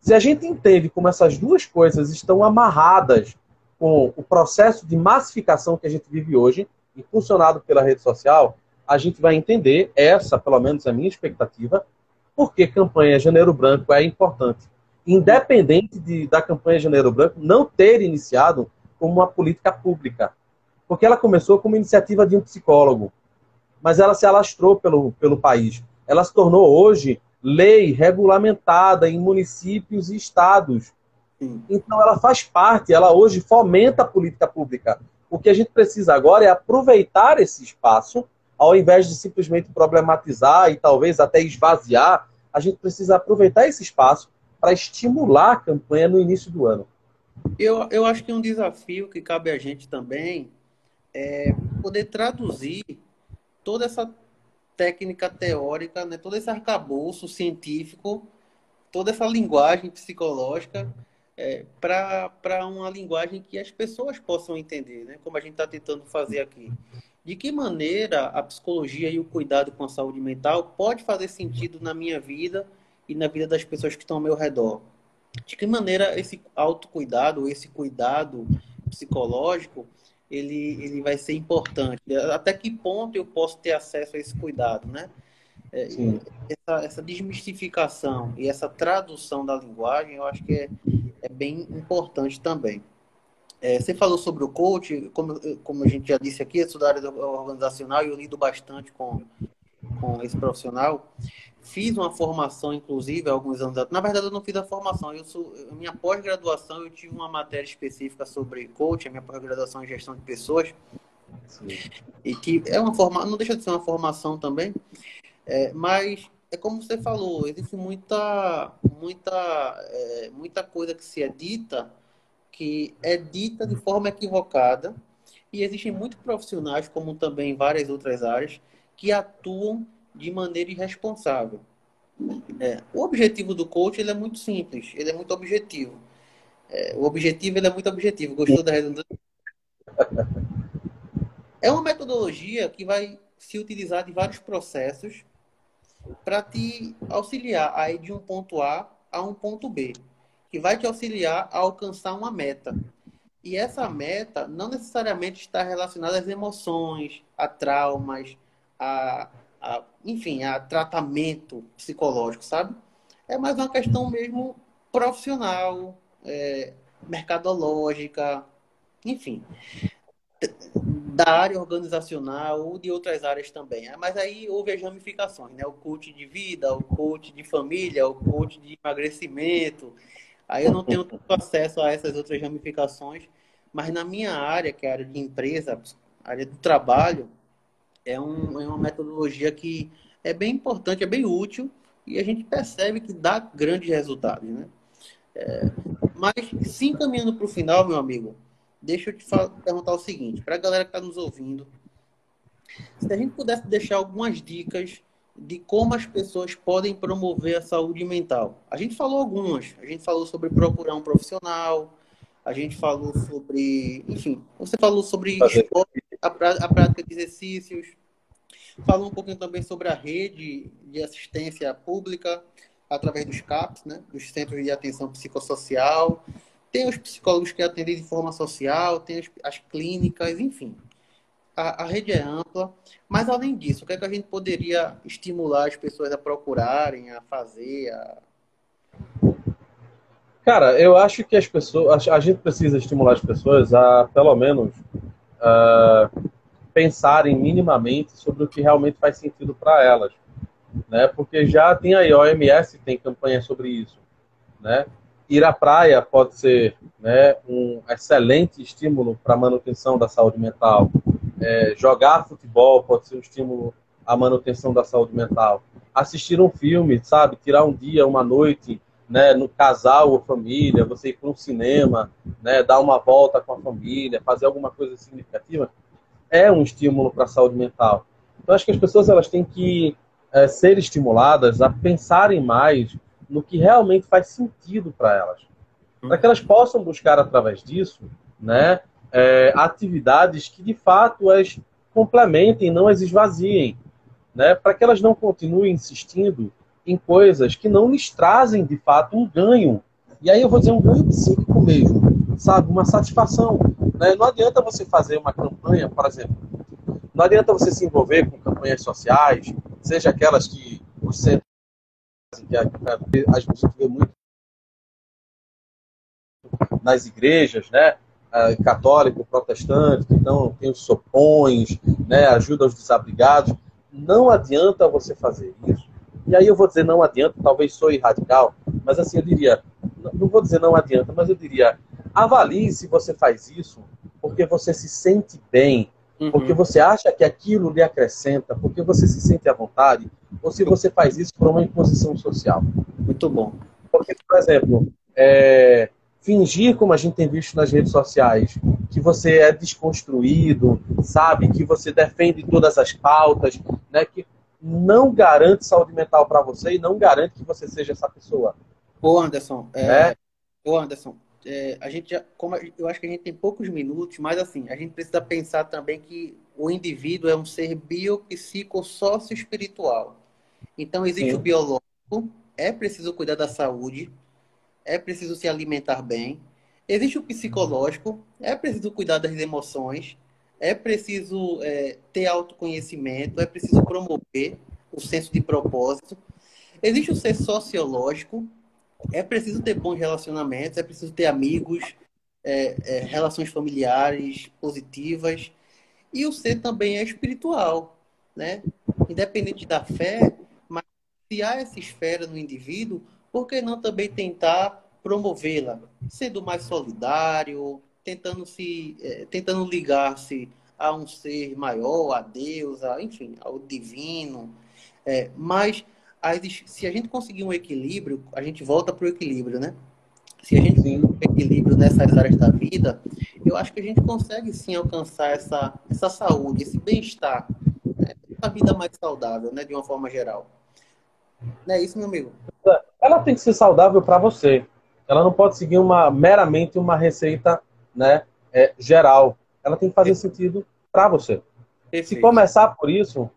Se a gente entende como essas duas coisas estão amarradas com o processo de massificação que a gente vive hoje, impulsionado pela rede social, a gente vai entender, essa pelo menos é a minha expectativa, porque campanha Janeiro Branco é importante. Independente de, da campanha Janeiro Branco não ter iniciado como uma política pública porque ela começou como iniciativa de um psicólogo. mas ela se alastrou pelo, pelo país. Ela se tornou hoje lei regulamentada em municípios e estados. Então ela faz parte, ela hoje fomenta a política pública. O que a gente precisa agora é aproveitar esse espaço, ao invés de simplesmente problematizar e talvez até esvaziar, a gente precisa aproveitar esse espaço para estimular a campanha no início do ano. Eu, eu acho que um desafio que cabe a gente também é poder traduzir toda essa técnica teórica, né, todo esse arcabouço científico, toda essa linguagem psicológica é, para uma linguagem que as pessoas possam entender, né, como a gente está tentando fazer aqui. De que maneira a psicologia e o cuidado com a saúde mental pode fazer sentido na minha vida e na vida das pessoas que estão ao meu redor? De que maneira esse autocuidado, esse cuidado psicológico, ele, ele vai ser importante. Até que ponto eu posso ter acesso a esse cuidado, né? É, essa, essa, desmistificação e essa tradução da linguagem, eu acho que é, é bem importante também. É, você falou sobre o coach, como, como a gente já disse aqui, eu sou da área organizacional e eu lido bastante com, com esse profissional. Fiz uma formação, inclusive, há alguns anos atrás. Na verdade, eu não fiz a formação. Eu sou, minha pós-graduação, eu tive uma matéria específica sobre coaching, a minha pós-graduação em gestão de pessoas. Sim. E que é uma forma, não deixa de ser uma formação também, é, mas é como você falou, existe muita, muita, é, muita coisa que se é dita que é dita de forma equivocada e existem muitos profissionais, como também várias outras áreas, que atuam de maneira irresponsável. É, o objetivo do coach ele é muito simples, ele é muito objetivo. É, o objetivo ele é muito objetivo. Gostou da redundância? É uma metodologia que vai se utilizar de vários processos para te auxiliar aí de um ponto A a um ponto B, que vai te auxiliar a alcançar uma meta. E essa meta não necessariamente está relacionada às emoções, a traumas, a a, enfim, a tratamento psicológico, sabe? É mais uma questão mesmo profissional, é, mercadológica, enfim, da área organizacional ou de outras áreas também. É, mas aí houve as ramificações, né? O coach de vida, o coach de família, o coach de emagrecimento. Aí eu não tenho tanto acesso a essas outras ramificações, mas na minha área, que é a área de empresa, área do trabalho, é, um, é uma metodologia que é bem importante, é bem útil e a gente percebe que dá grandes resultados, né? É, mas, se encaminhando para o final, meu amigo, deixa eu te falar, perguntar o seguinte, para a galera que está nos ouvindo, se a gente pudesse deixar algumas dicas de como as pessoas podem promover a saúde mental. A gente falou algumas, a gente falou sobre procurar um profissional, a gente falou sobre, enfim, você falou sobre esporte, a, a prática de exercícios, falou um pouquinho também sobre a rede de assistência pública através dos CAPs, né, dos Centros de Atenção Psicossocial, tem os psicólogos que atendem de forma social, tem as, as clínicas, enfim. A, a, rede é ampla, mas além disso, o que, é que a gente poderia estimular as pessoas a procurarem, a fazer, a, Cara, eu acho que as pessoas, a gente precisa estimular as pessoas a, pelo menos, uh, pensarem minimamente sobre o que realmente faz sentido para elas, né? Porque já tem aí a OMS tem campanha sobre isso, né? Ir à praia pode ser, né, um excelente estímulo para manutenção da saúde mental. É, jogar futebol pode ser um estímulo à manutenção da saúde mental. Assistir um filme, sabe? Tirar um dia, uma noite né, no casal ou família, você ir para um cinema, né, dar uma volta com a família, fazer alguma coisa significativa, é um estímulo para a saúde mental. Então, acho que as pessoas elas têm que é, ser estimuladas a pensarem mais no que realmente faz sentido para elas, para que elas possam buscar através disso, né, é, atividades que de fato as complementem, não as esvaziem, né, para que elas não continuem insistindo em coisas que não lhes trazem, de fato, um ganho. E aí eu vou dizer um ganho psíquico mesmo, sabe? Uma satisfação. Né? Não adianta você fazer uma campanha, por exemplo, não adianta você se envolver com campanhas sociais, seja aquelas que os centros que a, gente vê muito nas igrejas, né? católico, protestante, então tem os sopões, né? ajuda os desabrigados. não adianta você fazer isso. E aí eu vou dizer não adianta, talvez sou radical, mas assim eu diria, não vou dizer não adianta, mas eu diria, avalie se você faz isso porque você se sente bem, uhum. porque você acha que aquilo lhe acrescenta, porque você se sente à vontade, ou se você faz isso por uma imposição social. Muito bom. Porque, por exemplo, é, fingir, como a gente tem visto nas redes sociais, que você é desconstruído, sabe, que você defende todas as pautas, né, que não garante saúde mental para você e não garante que você seja essa pessoa. Ô Anderson, é, é? Ô Anderson, é, a gente já, como eu acho que a gente tem poucos minutos, mas assim, a gente precisa pensar também que o indivíduo é um ser biopsicossócio-espiritual. Então existe Sim. o biológico, é preciso cuidar da saúde, é preciso se alimentar bem. Existe o psicológico, é preciso cuidar das emoções, é preciso é, ter autoconhecimento, é preciso promover o senso de propósito. Existe o ser sociológico, é preciso ter bons relacionamentos, é preciso ter amigos, é, é, relações familiares positivas. E o ser também é espiritual, né? Independente da fé, mas se há essa esfera no indivíduo, por que não também tentar promovê-la, sendo mais solidário, tentando se, é, tentando ligar-se a um ser maior, a Deus, a, enfim, ao divino. É, mas as, se a gente conseguir um equilíbrio, a gente volta para o equilíbrio, né? Se a gente conseguir um equilíbrio nessas áreas da vida, eu acho que a gente consegue sim alcançar essa, essa saúde, esse bem-estar, né? essa vida mais saudável, né? De uma forma geral. Não é isso, meu amigo? Ela tem que ser saudável para você. Ela não pode seguir uma meramente uma receita, né, é, geral. Ela tem que fazer sentido para você. Perfeito. Se começar por isso,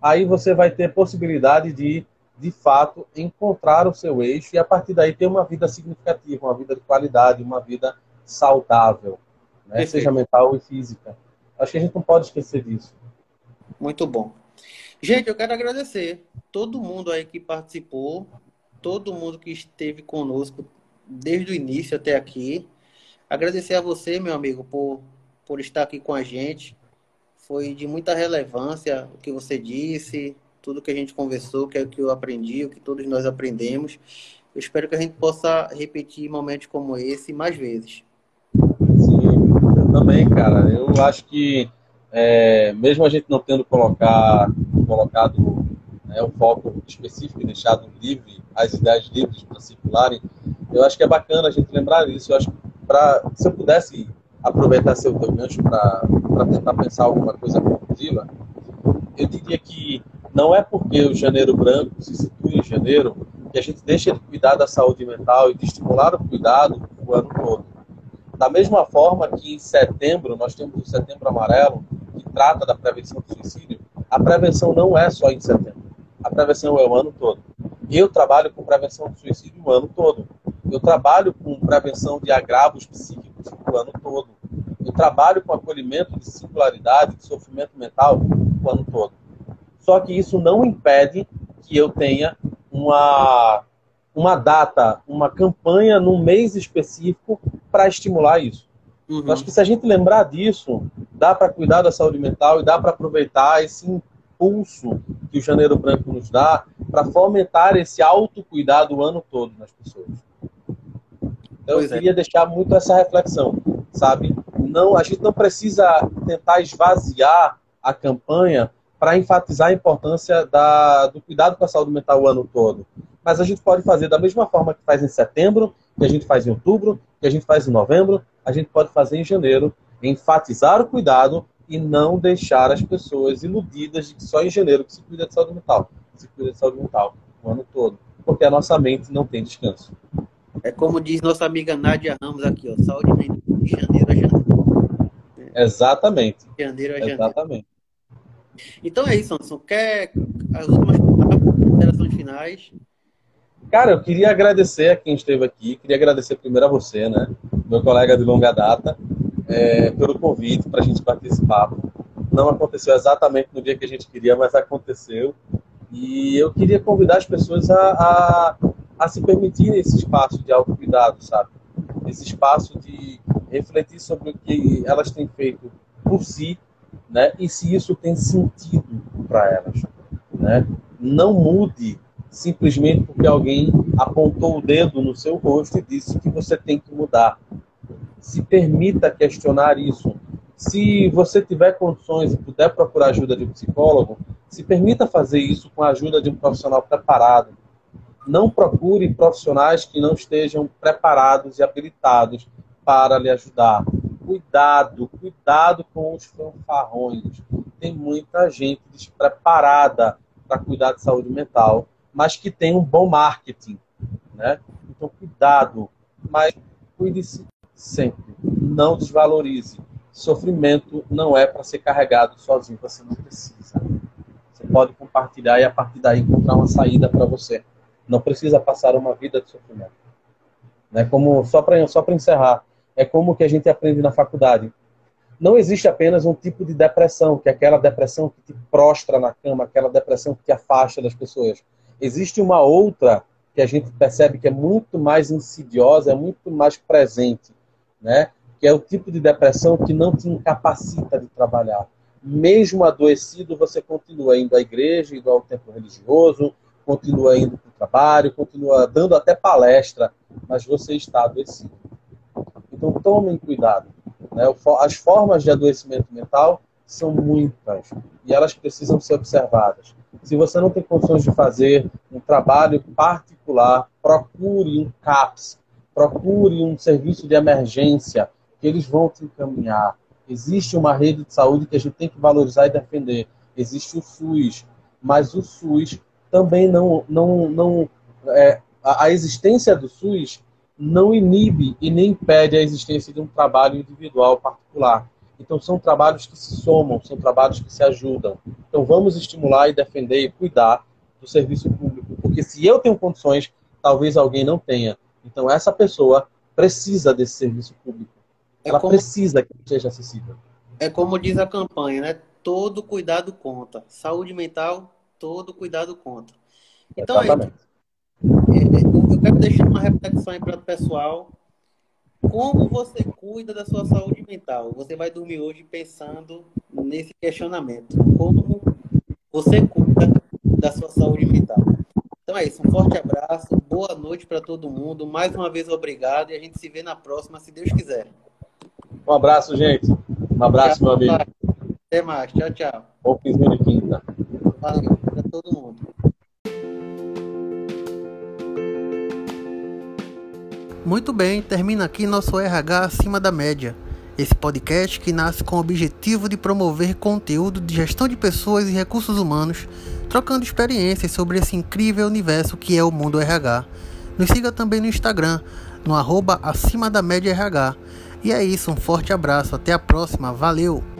aí você vai ter possibilidade de, de fato, encontrar o seu eixo e a partir daí ter uma vida significativa, uma vida de qualidade, uma vida saudável, né? seja mental e física. Acho que a gente não pode esquecer disso. Muito bom. Gente, eu quero agradecer todo mundo aí que participou, todo mundo que esteve conosco desde o início até aqui. Agradecer a você, meu amigo, por, por estar aqui com a gente. Foi de muita relevância o que você disse, tudo que a gente conversou, que é o que eu aprendi, o que todos nós aprendemos. Eu espero que a gente possa repetir momentos como esse mais vezes. Sim, eu também, cara. Eu acho que, é, mesmo a gente não tendo colocar, colocado né, o foco específico deixado livre, as ideias livres para circularem, eu acho que é bacana a gente lembrar isso. Eu acho que se eu pudesse aproveitar seu teu gancho para tentar pensar alguma coisa conclusiva, eu diria que não é porque o janeiro branco se situa em janeiro que a gente deixa de cuidar da saúde mental e de estimular o cuidado o ano todo. Da mesma forma que em setembro, nós temos o setembro amarelo, que trata da prevenção do suicídio, a prevenção não é só em setembro. A prevenção é o ano todo. Eu trabalho com prevenção do suicídio o ano todo. Eu trabalho com prevenção de agravos psíquicos o ano todo. Eu trabalho com acolhimento de singularidade, de sofrimento mental o ano todo. Só que isso não impede que eu tenha uma, uma data, uma campanha num mês específico para estimular isso. Uhum. Acho que se a gente lembrar disso, dá para cuidar da saúde mental e dá para aproveitar esse impulso que o Janeiro Branco nos dá para fomentar esse autocuidado o ano todo nas pessoas. Então, eu é. queria é. deixar muito essa reflexão, sabe? Não, a gente não precisa tentar esvaziar a campanha para enfatizar a importância da, do cuidado com a saúde mental o ano todo. Mas a gente pode fazer da mesma forma que faz em setembro, que a gente faz em outubro, que a gente faz em novembro, a gente pode fazer em janeiro, enfatizar o cuidado e não deixar as pessoas iludidas de que só em janeiro que se cuida de saúde mental. Se cuida de saúde mental o ano todo. Porque a nossa mente não tem descanso. É como diz nossa amiga Nádia Ramos aqui, ó, saúde mental de janeiro a janeiro. Exatamente. De janeiro a janeiro. Exatamente. Então é isso, Anderson. Quer as últimas considerações finais? Cara, eu queria agradecer a quem esteve aqui. Queria agradecer primeiro a você, né? Meu colega de longa data é, pelo convite para a gente participar. Não aconteceu exatamente no dia que a gente queria, mas aconteceu. E eu queria convidar as pessoas a, a, a se permitirem esse espaço de autocuidado, sabe? Esse espaço de refletir sobre o que elas têm feito por si, né? E se isso tem sentido para elas. Né? Não mude simplesmente porque alguém apontou o dedo no seu rosto e disse que você tem que mudar. Se permita questionar isso. Se você tiver condições e puder procurar ajuda de um psicólogo, se permita fazer isso com a ajuda de um profissional preparado. Não procure profissionais que não estejam preparados e habilitados para lhe ajudar. Cuidado, cuidado com os fanfarrões. Tem muita gente despreparada para cuidar de saúde mental, mas que tem um bom marketing, né? Então cuidado, mas cuide-se sempre. Não desvalorize sofrimento não é para ser carregado sozinho, você não precisa. Você pode compartilhar e a partir daí encontrar uma saída para você. Não precisa passar uma vida de sofrimento. Né? Como só para só para encerrar, é como que a gente aprende na faculdade. Não existe apenas um tipo de depressão, que é aquela depressão que te prostra na cama, aquela depressão que te afasta das pessoas. Existe uma outra que a gente percebe que é muito mais insidiosa, é muito mais presente, né? que é o tipo de depressão que não te incapacita de trabalhar. Mesmo adoecido, você continua indo à igreja, indo ao templo religioso, continua indo para o trabalho, continua dando até palestra, mas você está adoecido. Então tomem cuidado. Né? As formas de adoecimento mental são muitas e elas precisam ser observadas. Se você não tem condições de fazer um trabalho particular, procure um CAPS, procure um serviço de emergência, que eles vão te encaminhar. Existe uma rede de saúde que a gente tem que valorizar e defender. Existe o SUS, mas o SUS também não, não, não é, a, existência do SUS não inibe e nem impede a existência de um trabalho individual particular. Então são trabalhos que se somam, são trabalhos que se ajudam. Então vamos estimular e defender e cuidar do serviço público, porque se eu tenho condições, talvez alguém não tenha. Então essa pessoa precisa desse serviço público. É Ela como, precisa que seja acessível. É como diz a campanha, né? Todo cuidado conta. Saúde mental, todo cuidado conta. Então, é, é, eu quero deixar uma reflexão aí para o pessoal. Como você cuida da sua saúde mental? Você vai dormir hoje pensando nesse questionamento. Como você cuida da sua saúde mental? Então é isso. Um forte abraço. Boa noite para todo mundo. Mais uma vez, obrigado. E a gente se vê na próxima, se Deus quiser. Um abraço, gente. Um abraço, tchau, meu amigo. Até mais. Tchau, tchau. Bom finzinho de quinta. Para todo mundo. Muito bem, termina aqui nosso RH acima da média. Esse podcast que nasce com o objetivo de promover conteúdo de gestão de pessoas e recursos humanos, trocando experiências sobre esse incrível universo que é o mundo RH. Nos siga também no Instagram, no arroba acima da média RH e é isso, um forte abraço, até a próxima, valeu!